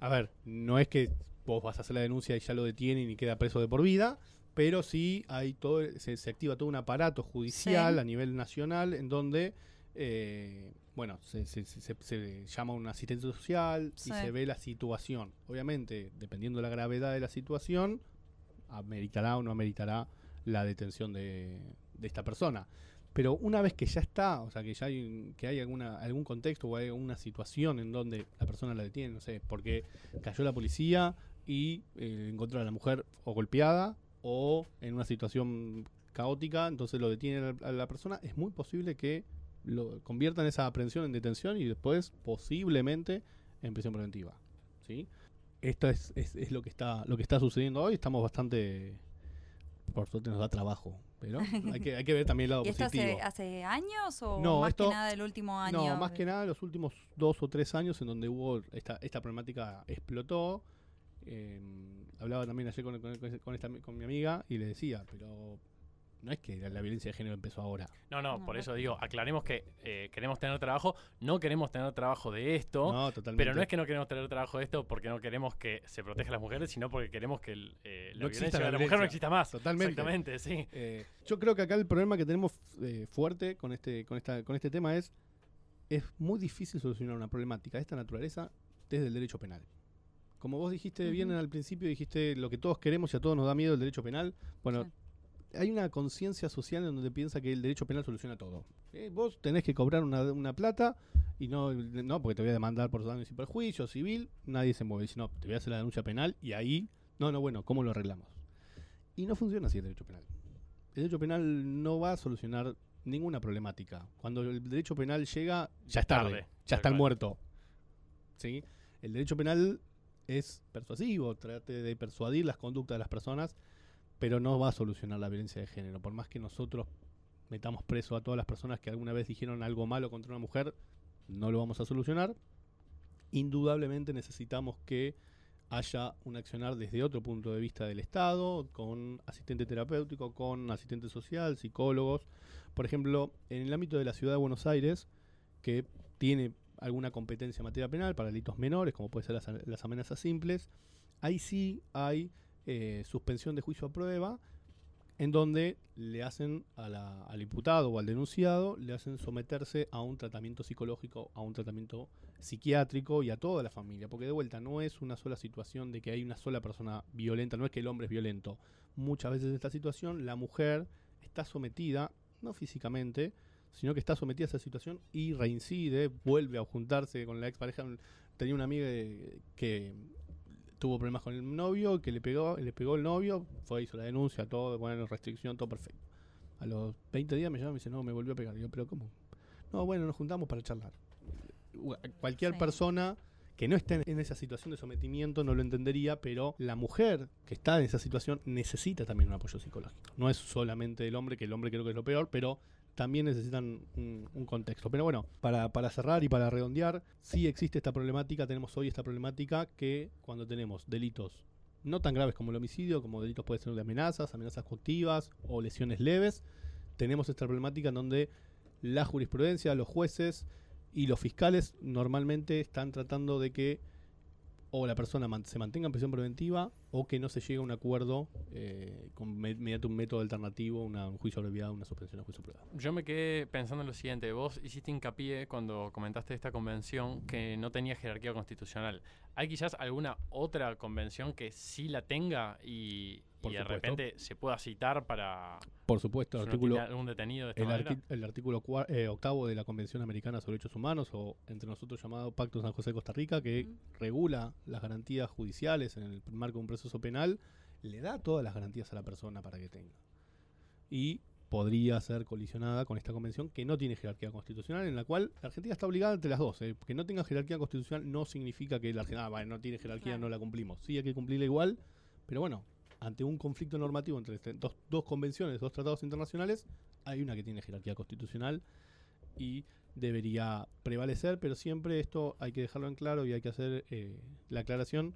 A ver, no es que vos vas a hacer la denuncia y ya lo detienen y queda preso de por vida, pero sí hay todo, se, se activa todo un aparato judicial Sí. a nivel nacional en donde, eh, bueno, se, se- se- llama un asistente social Sí. y se ve la situación. Obviamente, dependiendo de la gravedad de la situación, ameritará o no ameritará la detención de, de esta persona. Pero una vez que ya está, o sea, que ya hay, que hay alguna, algún contexto o hay alguna situación en donde la persona la detiene, no sé, porque cayó la policía y eh, encontró a la mujer o golpeada o en una situación caótica, entonces lo detiene a la persona, es muy posible que lo conviertan esa aprehensión en detención y después posiblemente en prisión preventiva. ¿sí? Esto es, es, es lo que está lo que está sucediendo hoy. Estamos bastante, por suerte nos da trabajo, pero <laughs> hay que, hay que ver también el lado ¿Y esto positivo. hace, hace años o No, más esto- que nada del último año? No, más que nada los últimos dos o tres años en donde hubo esta, esta problemática explotó. Eh, hablaba también ayer con, con- con esta- con mi amiga y le decía, pero no es que la, la violencia de género empezó ahora. No, no, No, por no. eso digo, aclaremos que eh, queremos tener trabajo, no queremos tener trabajo de esto. No, totalmente. Pero no es que no queremos tener trabajo de esto porque no queremos que se proteja a las mujeres, sino porque queremos que el, eh, la No exista violencia la de la mujer no exista más. Totalmente. Exactamente, sí. Eh, yo creo que acá el problema que tenemos eh, fuerte con este, con, esta, con este tema es es muy difícil solucionar una problemática de esta naturaleza desde el derecho penal. Como vos dijiste bien al principio, dijiste lo que todos queremos y a todos nos da miedo el derecho penal. Bueno, hay una conciencia social en donde piensa que el derecho penal soluciona todo. Eh, vos tenés que cobrar una, una plata y no, no, porque te voy a demandar por daños y perjuicios civil, nadie se mueve. Dice, no, te voy a hacer la denuncia penal y ahí No, no, bueno, ¿cómo lo arreglamos? Y no funciona así el derecho penal. El derecho penal no va a solucionar ninguna problemática. Cuando el derecho penal llega, ya es tarde, Tarde, ya tal están cual. muertos. ¿Sí? El derecho penal es persuasivo, trate de persuadir las conductas de las personas, pero no va a solucionar la violencia de género. Por más que nosotros metamos preso a todas las personas que alguna vez dijeron algo malo contra una mujer, no lo vamos a solucionar. Indudablemente necesitamos que haya un accionar desde otro punto de vista del Estado, con asistente terapéutico, con asistente social, psicólogos. Por ejemplo, en el ámbito de la ciudad de Buenos Aires, que tiene alguna competencia en materia penal para delitos menores, como puede ser las, las amenazas simples, ahí sí hay eh, suspensión de juicio a prueba, en donde le hacen al imputado o al denunciado, le hacen someterse a un tratamiento psicológico, a un tratamiento psiquiátrico y a toda la familia, porque de vuelta no es una sola situación de que hay una sola persona violenta, no es que el hombre es violento. Muchas veces en esta situación la mujer está sometida, no físicamente, sino que está sometida a esa situación y reincide, vuelve a juntarse con la expareja. Tenía una amiga que tuvo problemas con el novio, que le pegó, le pegó el novio, fue, hizo la denuncia, todo, bueno, restricción, todo perfecto. A los 20 días me llama y me dice, no, me volvió a pegar. Y yo, pero ¿cómo? No, bueno, nos juntamos para charlar. Cualquier Sí. persona que no esté en- en esa situación de sometimiento no lo entendería, pero la mujer que está en esa situación necesita también un apoyo psicológico. No es solamente el hombre, que el hombre creo que es lo peor, pero también necesitan un, contexto. Pero bueno, para, para cerrar y para redondear, sí existe esta problemática, tenemos hoy esta problemática que cuando tenemos delitos no tan graves como el homicidio, como delitos puede ser de amenazas, amenazas coactivas o lesiones leves, tenemos esta problemática en donde la jurisprudencia, los jueces y los fiscales normalmente están tratando de que o la persona se mantenga en prisión preventiva o que no se llegue a un acuerdo eh, mediante un método alternativo, un juicio abreviado, una suspensión a juicio privado. Yo me quedé pensando en lo siguiente. Vos hiciste hincapié cuando comentaste esta convención que no tenía jerarquía constitucional. ¿Hay quizás alguna otra convención que sí la tenga y, Por y de supuesto. repente se pueda citar para Por supuesto, el artículo, algún detenido de esta el, arti- el artículo cua- eh, octavo de la Convención Americana sobre Derechos Humanos, o entre nosotros llamado Pacto San José de Costa Rica, que regula las garantías judiciales en el marco de un proceso penal, le da todas las garantías a la persona para que tenga. Y podría ser colisionada con esta convención que no tiene jerarquía constitucional, en la cual la Argentina está obligada entre las dos. eh. Que no tenga jerarquía constitucional no significa que la Argentina ah, bueno, no tiene jerarquía, Claro. no la cumplimos. Sí, hay que cumplirla igual, pero bueno, ante un conflicto normativo entre este- dos, dos convenciones, dos tratados internacionales, hay una que tiene jerarquía constitucional y debería prevalecer, pero siempre esto hay que dejarlo en claro y hay que hacer eh, la aclaración.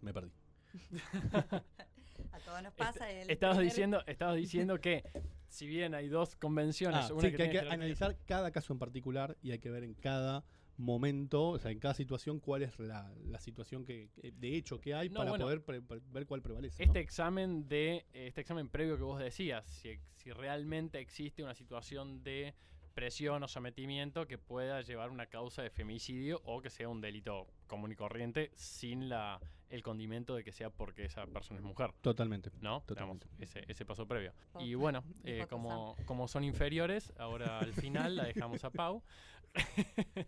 Me perdí. <laughs> A todos nos pasa. el Estabas primer- diciendo, estabas diciendo que si bien hay dos convenciones, Ah, una sí, que, que hay que analizar cada caso en particular y hay que ver en cada momento, o sea, en cada situación, cuál es la, la situación que, de hecho que hay No, para bueno. poder pre- pre- ver cuál prevalece. Este ¿no? examen de este examen previo que vos decías, si, realmente existe una situación de presión o sometimiento que pueda llevar una causa de femicidio o que sea un delito común y corriente sin la el condimento de que sea porque esa persona es mujer, Totalmente. ¿no? Totalmente. Digamos, ese, ese paso previo. Y bueno, eh, como, como son inferiores, ahora al final la dejamos a Pau. <laughs>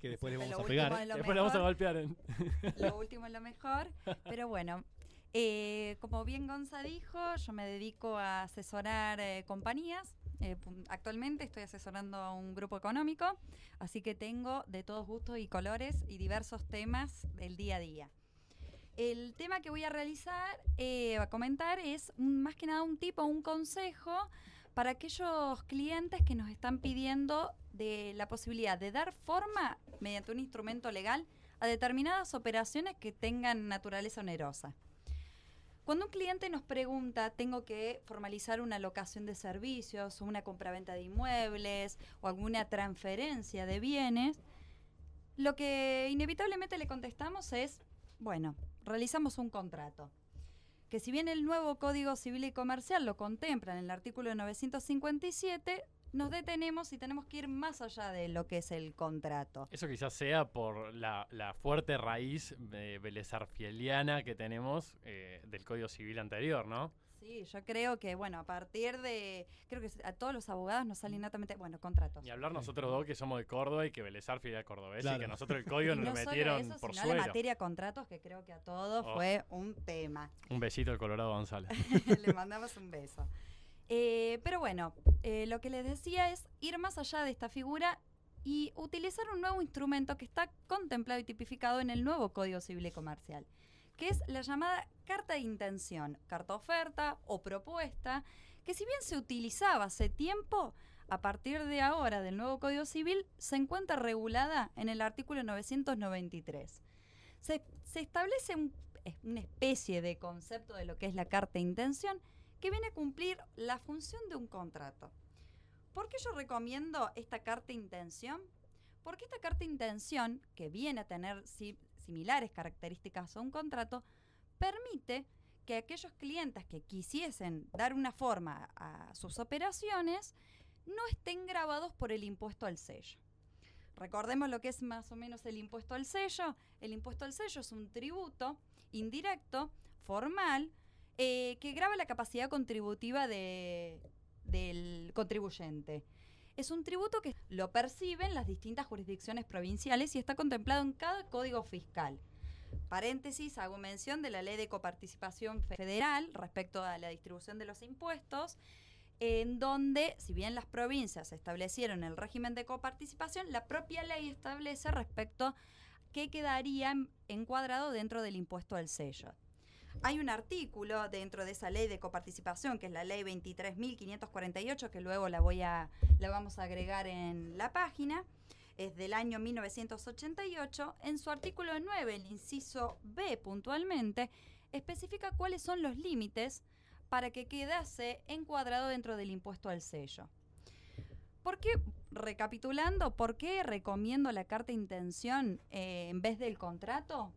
Que después le Lo vamos a pegar. Después la vamos a golpear. en- lo último es lo mejor. Pero bueno, eh, como bien Gonza dijo, yo me dedico a asesorar eh, compañías. Eh, actualmente estoy asesorando a un grupo económico, así que tengo de todos gustos y colores y diversos temas del día a día. El tema que voy a realizar, eh, a comentar, es más que nada un tipo, un consejo para aquellos clientes que nos están pidiendo de la posibilidad de dar forma mediante un instrumento legal a determinadas operaciones que tengan naturaleza onerosa. Cuando un cliente nos pregunta, tengo que formalizar una locación de servicios, o una compraventa de inmuebles o alguna transferencia de bienes, lo que inevitablemente le contestamos es, bueno, realizamos un contrato. Que si bien el nuevo Código Civil y Comercial lo contempla en el artículo 957, nos detenemos y tenemos que ir más allá de lo que es el contrato. Eso quizás sea por la, la fuerte raíz eh, belezarfieliana que tenemos eh, del Código Civil anterior, ¿no? Sí, yo creo que, bueno, a partir de. Creo que a todos los abogados nos sale innatamente. Bueno, contratos. Ni hablar nosotros dos que somos de Córdoba y que Arfield era cordobés y Claro. que nosotros el código <laughs> Y nos no lo solo metieron eso, por sino suelo. la materia contratos, que creo que a todos Oh. fue un tema. Un besito al Colorado González. <laughs> Le mandamos un beso. Eh, pero bueno, eh, lo que les decía es ir más allá de esta figura y utilizar un nuevo instrumento que está contemplado y tipificado en el nuevo Código Civil y Comercial, que es la llamada carta de intención, carta oferta o propuesta, que si bien se utilizaba hace tiempo, a partir de ahora del nuevo Código Civil se encuentra regulada en el artículo 993. Se, establece un- una especie de concepto de lo que es la carta de intención que viene a cumplir la función de un contrato. ¿Por qué yo recomiendo esta carta de intención? Porque esta carta de intención, que viene a tener similares características a un contrato, permite que aquellos clientes que quisiesen dar una forma a sus operaciones no estén grabados por el impuesto al sello. Recordemos lo que es más o menos el impuesto al sello. El impuesto al sello es un tributo indirecto, formal, eh, que graba la capacidad contributiva de- del contribuyente. Es un tributo que lo perciben las distintas jurisdicciones provinciales y está contemplado en cada código fiscal. Paréntesis, hago mención de la ley de coparticipación federal respecto a la distribución de los impuestos, en donde, si bien las provincias establecieron el régimen de coparticipación, la propia ley establece respecto a qué quedaría en- encuadrado dentro del impuesto al sello. Hay un artículo dentro de esa ley de coparticipación, que es la ley 23.548, que luego la, voy a, la vamos a agregar en la página, es del año 1988. En su artículo 9, el inciso B puntualmente, especifica cuáles son los límites para que quedase encuadrado dentro del impuesto al sello. ¿Por qué, recapitulando, por qué recomiendo la carta de intención eh, en vez del contrato?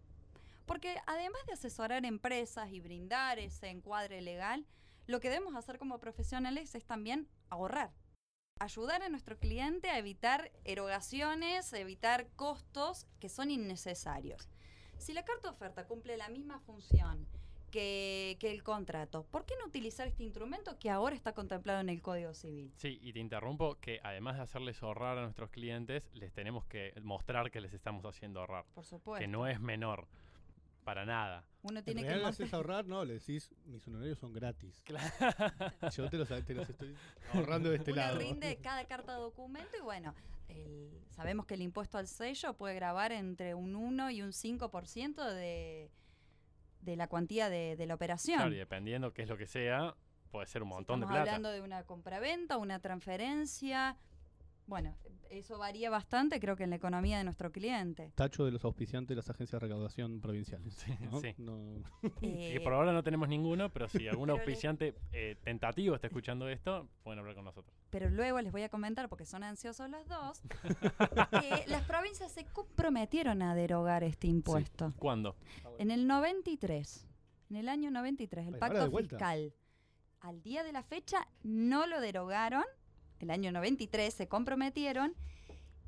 Porque además de asesorar empresas y brindar ese encuadre legal, lo que debemos hacer como profesionales es también ahorrar. Ayudar a nuestro cliente a evitar erogaciones, evitar costos que son innecesarios. Si la carta de oferta cumple la misma función que, que el contrato, ¿por qué no utilizar este instrumento que ahora está contemplado en el Código Civil? Sí, y te interrumpo que además de hacerles ahorrar a nuestros clientes, les tenemos que mostrar que les estamos haciendo ahorrar. Por supuesto. Que no es menor. Para nada. Uno En tiene que le haces ahorrar, no, le decís, mis honorarios son gratis. Claro. Yo te los, te los estoy ahorrando de este Uno lado. rinde cada carta de documento y bueno, el- sabemos que el impuesto al sello puede grabar entre un 1 y un 5% de, de la cuantía de, de la operación. Claro, y dependiendo qué es lo que sea, puede ser un Si montón de estamos plata. hablando de una compraventa, una transferencia. Bueno, eso varía bastante, creo que en la economía de nuestro cliente. Tacho de los auspiciantes de las agencias de recaudación provinciales. Sí, ¿no? sí. No- Eh, <laughs> por ahora no tenemos ninguno, pero si algún Pero auspiciante eh, tentativo está escuchando esto, pueden hablar con nosotros. pero luego les voy a comentar, porque son ansiosos los dos, <laughs> que las provincias se comprometieron a derogar este impuesto. ¿Cuándo? En el 93, en el año 93, el pacto fiscal. Al día de la fecha no lo derogaron, el año 93 se comprometieron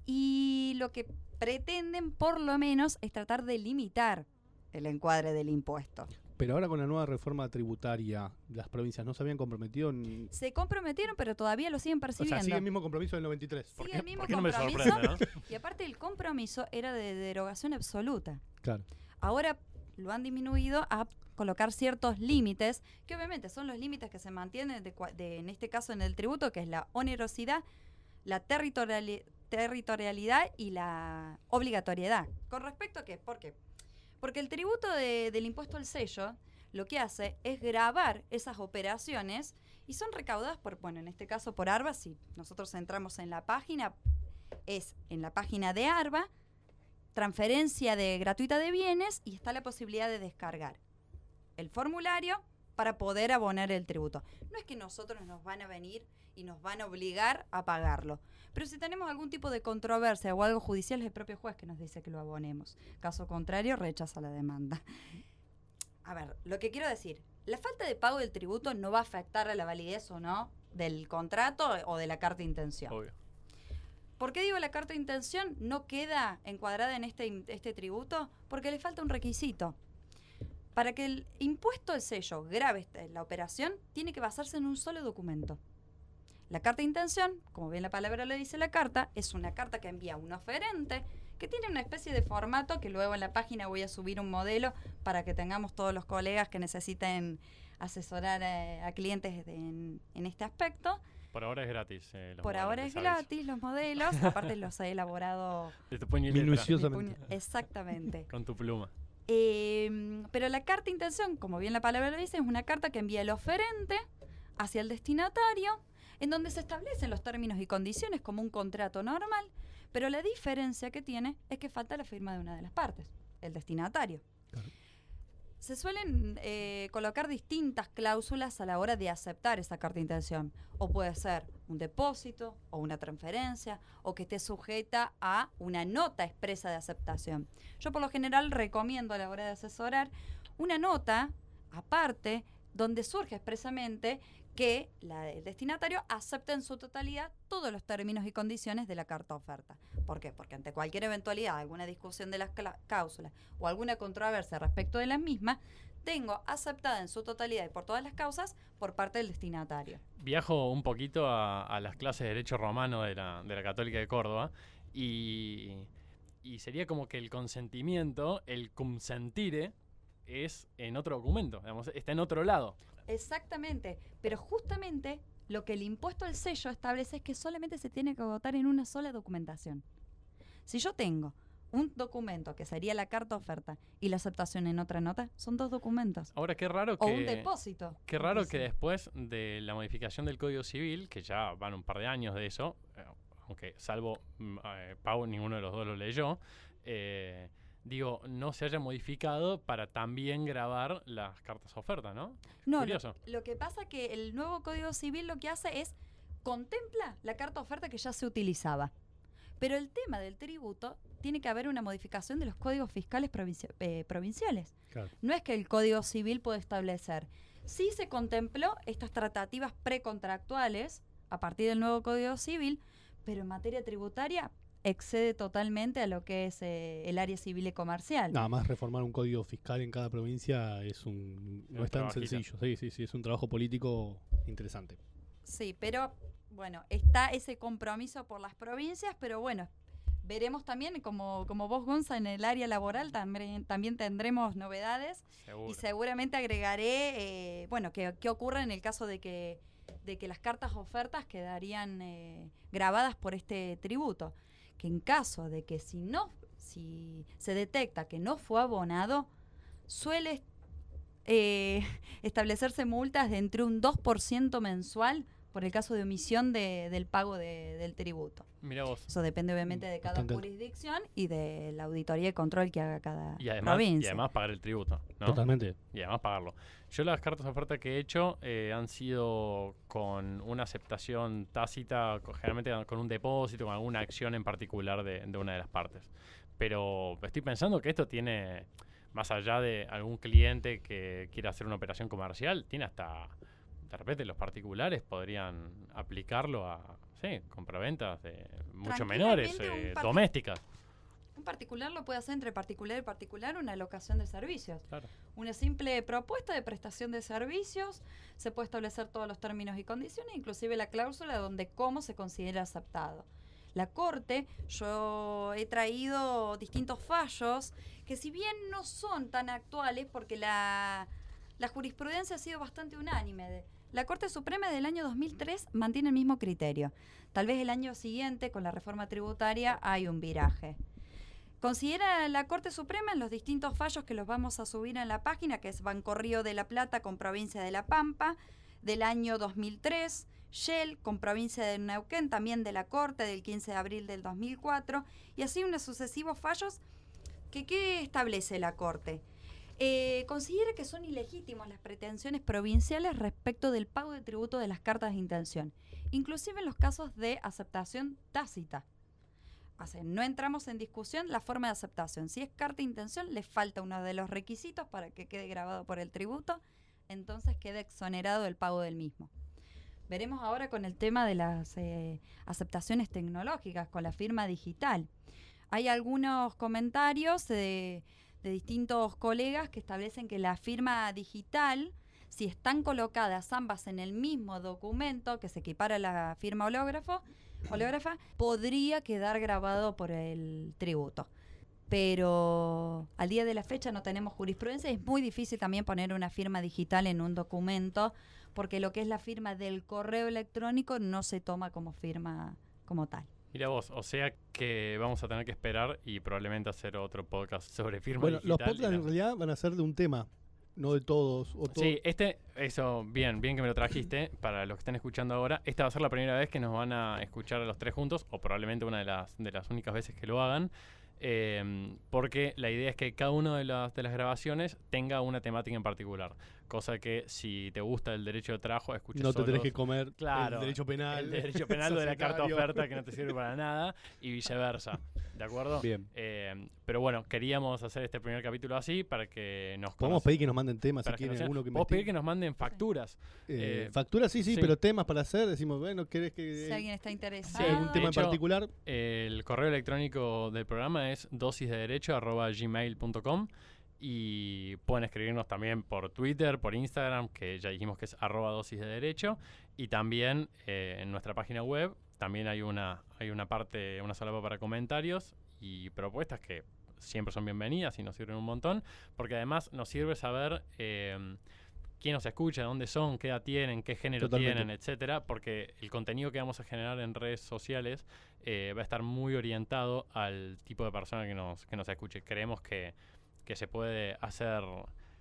y lo que pretenden por lo menos es tratar de limitar el encuadre del impuesto. Pero ahora con la nueva reforma tributaria, las provincias no se habían comprometido en... Se comprometieron, pero todavía lo siguen O percibiendo. sea, sigue el mismo compromiso del 93. ¿Por Sigue el mismo no me compromiso. Y aparte el compromiso era de derogación absoluta. Claro. Ahora lo han disminuido a colocar ciertos límites, que obviamente son los límites que se mantienen, de en este caso en el tributo, que es la onerosidad, la territoriali- territorialidad y la obligatoriedad. ¿Con respecto a qué? ¿Por qué? Porque el tributo de- del impuesto al sello lo que hace es grabar esas operaciones y son recaudadas por, bueno, en este caso por ARBA, si nosotros entramos en la página, es en la página de ARBA, transferencia de gratuita de bienes y está la posibilidad de descargar el formulario para poder abonar el tributo. No es que nosotros nos van a venir y nos van a obligar a pagarlo, pero si tenemos algún tipo de controversia o algo judicial es el propio juez que nos dice que lo abonemos. Caso contrario, rechaza la demanda. A ver, lo que quiero decir, la falta de pago del tributo no va a afectar a la validez o no del contrato o de la carta de intención. Obvio. ¿Por qué digo la carta de intención no queda encuadrada en este, este tributo? Porque le falta un requisito. Para que el impuesto al sello grave la operación, tiene que basarse en un solo documento. La carta de intención, como bien la palabra le dice la carta, es una carta que envía un oferente que tiene una especie de formato que luego en la página voy a subir un modelo para que tengamos todos los colegas que necesiten asesorar eh, a, clientes de- en, en este aspecto. Por ahora es gratis. eh, los Por modelos, ahora es gratis los modelos, aparte los he <laughs> elaborado Minuciosamente. exactamente. <laughs> Con tu pluma. Eh, pero la carta de intención, como bien la palabra lo dice, es una carta que envía el oferente hacia el destinatario, en donde se establecen los términos y condiciones como un contrato normal, pero la diferencia que tiene es que falta la firma de una de las partes, el destinatario. Se suelen eh, colocar distintas cláusulas a la hora de aceptar esa carta de intención. O puede ser un depósito, o una transferencia, o que esté sujeta a una nota expresa de aceptación. Yo por lo general recomiendo a la hora de asesorar una nota aparte donde surge expresamente que la del destinatario acepta en su totalidad todos los términos y condiciones de la carta oferta. ¿Por qué? Porque ante cualquier eventualidad, alguna discusión de las cláusulas o alguna controversia respecto de las mismas, tengo aceptada en su totalidad y por todas las causas por parte del destinatario. Viajo un poquito a, a las clases de Derecho Romano de la, de la Católica de Córdoba y, y sería como que el consentimiento, el consentire, es en otro documento, digamos, está en otro lado. Exactamente, pero justamente lo que el impuesto al sello establece es que solamente se tiene que votar en una sola documentación. Si yo tengo un documento que sería la carta oferta y la aceptación en otra nota, son dos documentos. Ahora, qué raro O que... un depósito. Qué raro que después de la modificación del Código Civil, que ya van un par de años de eso, eh, aunque salvo mm, eh, Pau, ninguno de los dos lo leyó, eh, digo, no se haya modificado para también grabar las cartas oferta, ¿no? No, lo, Curioso. lo que pasa que el nuevo Código Civil lo que hace es contempla la carta oferta que ya se utilizaba. Pero el tema del tributo tiene que haber una modificación de los códigos fiscales provinci- eh, provinciales. Claro. No es que el Código Civil puede establecer. Sí se contempló estas tratativas precontractuales a partir del nuevo Código Civil, pero en materia tributaria excede totalmente a lo que es eh, el área civil y comercial. Nada más reformar un código fiscal en cada provincia es un no es tan sencillo. Sí, sí, sí, es un trabajo político interesante. Sí, pero bueno, está ese compromiso por las provincias, pero bueno, veremos también, como, como vos, Gonza, en el área laboral también, también tendremos novedades Seguro. y seguramente agregaré, eh, bueno, qué qué ocurre en el caso de que, de que las cartas ofertas quedarían eh, grabadas por este tributo. Que en caso de que si no, si se detecta que no fue abonado, suele eh, <laughs> establecerse multas de entre un 2% mensual por el caso de omisión de- del pago de- del tributo. Mira vos. Eso depende obviamente de cada jurisdicción y de la auditoría y control que haga cada Y además, y provincia. además pagar el tributo, ¿no? Totalmente. Y además pagarlo. Yo las cartas de oferta que he hecho eh, han sido con una aceptación tácita, generalmente con un depósito, con alguna acción en particular de, de una de las partes. Pero estoy pensando que esto tiene, más allá de algún cliente que quiera hacer una operación comercial, tiene hasta, de repente los particulares podrían aplicarlo a, sí, compraventas de mucho menores, un eh, domésticas. Un particular lo puede hacer entre particular y particular una alocación de servicios. Claro. Una simple propuesta de prestación de servicios, se puede establecer todos los términos y condiciones, inclusive la cláusula donde cómo se considera aceptado. La Corte, yo he traído distintos fallos que si bien no son tan actuales porque la, la jurisprudencia ha sido bastante unánime. de- La Corte Suprema del año 2003 mantiene el mismo criterio. Tal vez el año siguiente, con la reforma tributaria, hay un viraje. Considera la Corte Suprema en los distintos fallos que los vamos a subir en la página, que es Banco Río de la Plata con provincia de La Pampa, del año 2003, Shell con provincia de Neuquén, también de la Corte del 15 de abril del 2004, y así unos sucesivos fallos que ¿qué establece la Corte? Eh, considera que son ilegítimos las pretensiones provinciales respecto del pago de tributo de las cartas de intención, inclusive en los casos de aceptación tácita. No entramos en discusión la forma de aceptación. Si es carta de intención, le falta uno de los requisitos para que quede grabado por el tributo, entonces queda exonerado el pago del mismo. Veremos ahora con el tema de las eh, aceptaciones tecnológicas, con la firma digital. Hay algunos comentarios de, de distintos colegas que establecen que la firma digital, si están colocadas ambas en el mismo documento que se equipara a la firma hológrafo, <clears throat> hológrafa, podría quedar grabado por el tributo. Pero al día de la fecha no tenemos jurisprudencia. Es muy difícil también poner una firma digital en un documento porque lo que es la firma del correo electrónico no se toma como firma como tal. Mira vos, o sea que vamos a tener que esperar y probablemente hacer otro podcast sobre firma Bueno, los podcasts en realidad van a ser de un tema, no de todos. O todo- Sí, este, eso, bien, bien que me lo trajiste. Para los que estén escuchando ahora, esta va a ser la primera vez que nos van a escuchar a los tres juntos, o probablemente una de las, de las únicas veces que lo hagan. eh, porque la idea es que cada una de las, de las grabaciones tenga una temática en particular. Cosa que si te gusta el derecho de trabajo, escuches no te tenés solos que comer Claro, el derecho penal. el derecho penal o de la carta oferta que no te sirve para nada y viceversa. ¿De acuerdo? Bien. Eh, pero bueno, queríamos hacer este primer capítulo así para que nos Podemos pedir que nos manden temas si para que quieren alguno que Podemos pedir que nos manden facturas. Eh, eh, facturas sí, sí, sí. pero temas para hacer. Decimos, bueno, ¿querés que Si alguien está interesado. algún de tema hecho, en particular? El correo electrónico del programa es dosisdederecho.gmail.com y pueden escribirnos también por Twitter, por Instagram, que ya dijimos que es arroba dosis de derecho, y también eh, en nuestra página web también hay una, hay una parte, una solapa para comentarios y propuestas que siempre son bienvenidas y nos sirven un montón, porque además nos sirve saber eh, quién nos escucha, dónde son, qué edad tienen, qué género Totalmente. tienen, etcétera, porque el contenido que vamos a generar en redes sociales eh, va a estar muy orientado al tipo de persona que nos, que nos escuche. Creemos que, que se puede hacer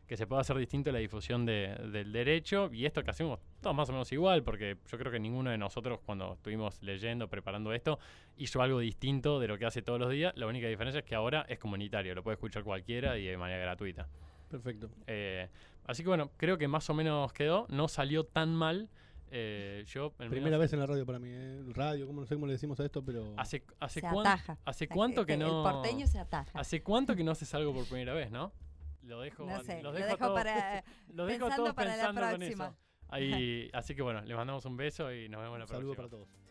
que se puede hacer distinto la difusión de- del derecho y esto que hacemos todos más o menos igual porque yo creo que ninguno de nosotros cuando estuvimos leyendo, preparando esto, hizo algo distinto de lo que hace todos los días. La única diferencia es que ahora es comunitario, lo puede escuchar cualquiera y de manera gratuita. Perfecto. Eh, así que bueno, creo que más o menos quedó, no salió tan mal. Eh, yo Primera menos- vez en la radio para mí. ¿eh? Radio, ¿cómo no sé cómo le decimos a esto? Pero ¿Hace, hace, Se ataja. ¿hace cuánto que El- no...? El porteño se ataja. ¿Hace cuánto que no haces algo por primera vez, no? Lo dejo, No sé, los lo dejo dejo todos- para <laughs> los dejo pensando todos para la pensando con próxima. eso. Ahí, así que bueno, les mandamos un beso y nos vemos la un saludo próxima. para todos.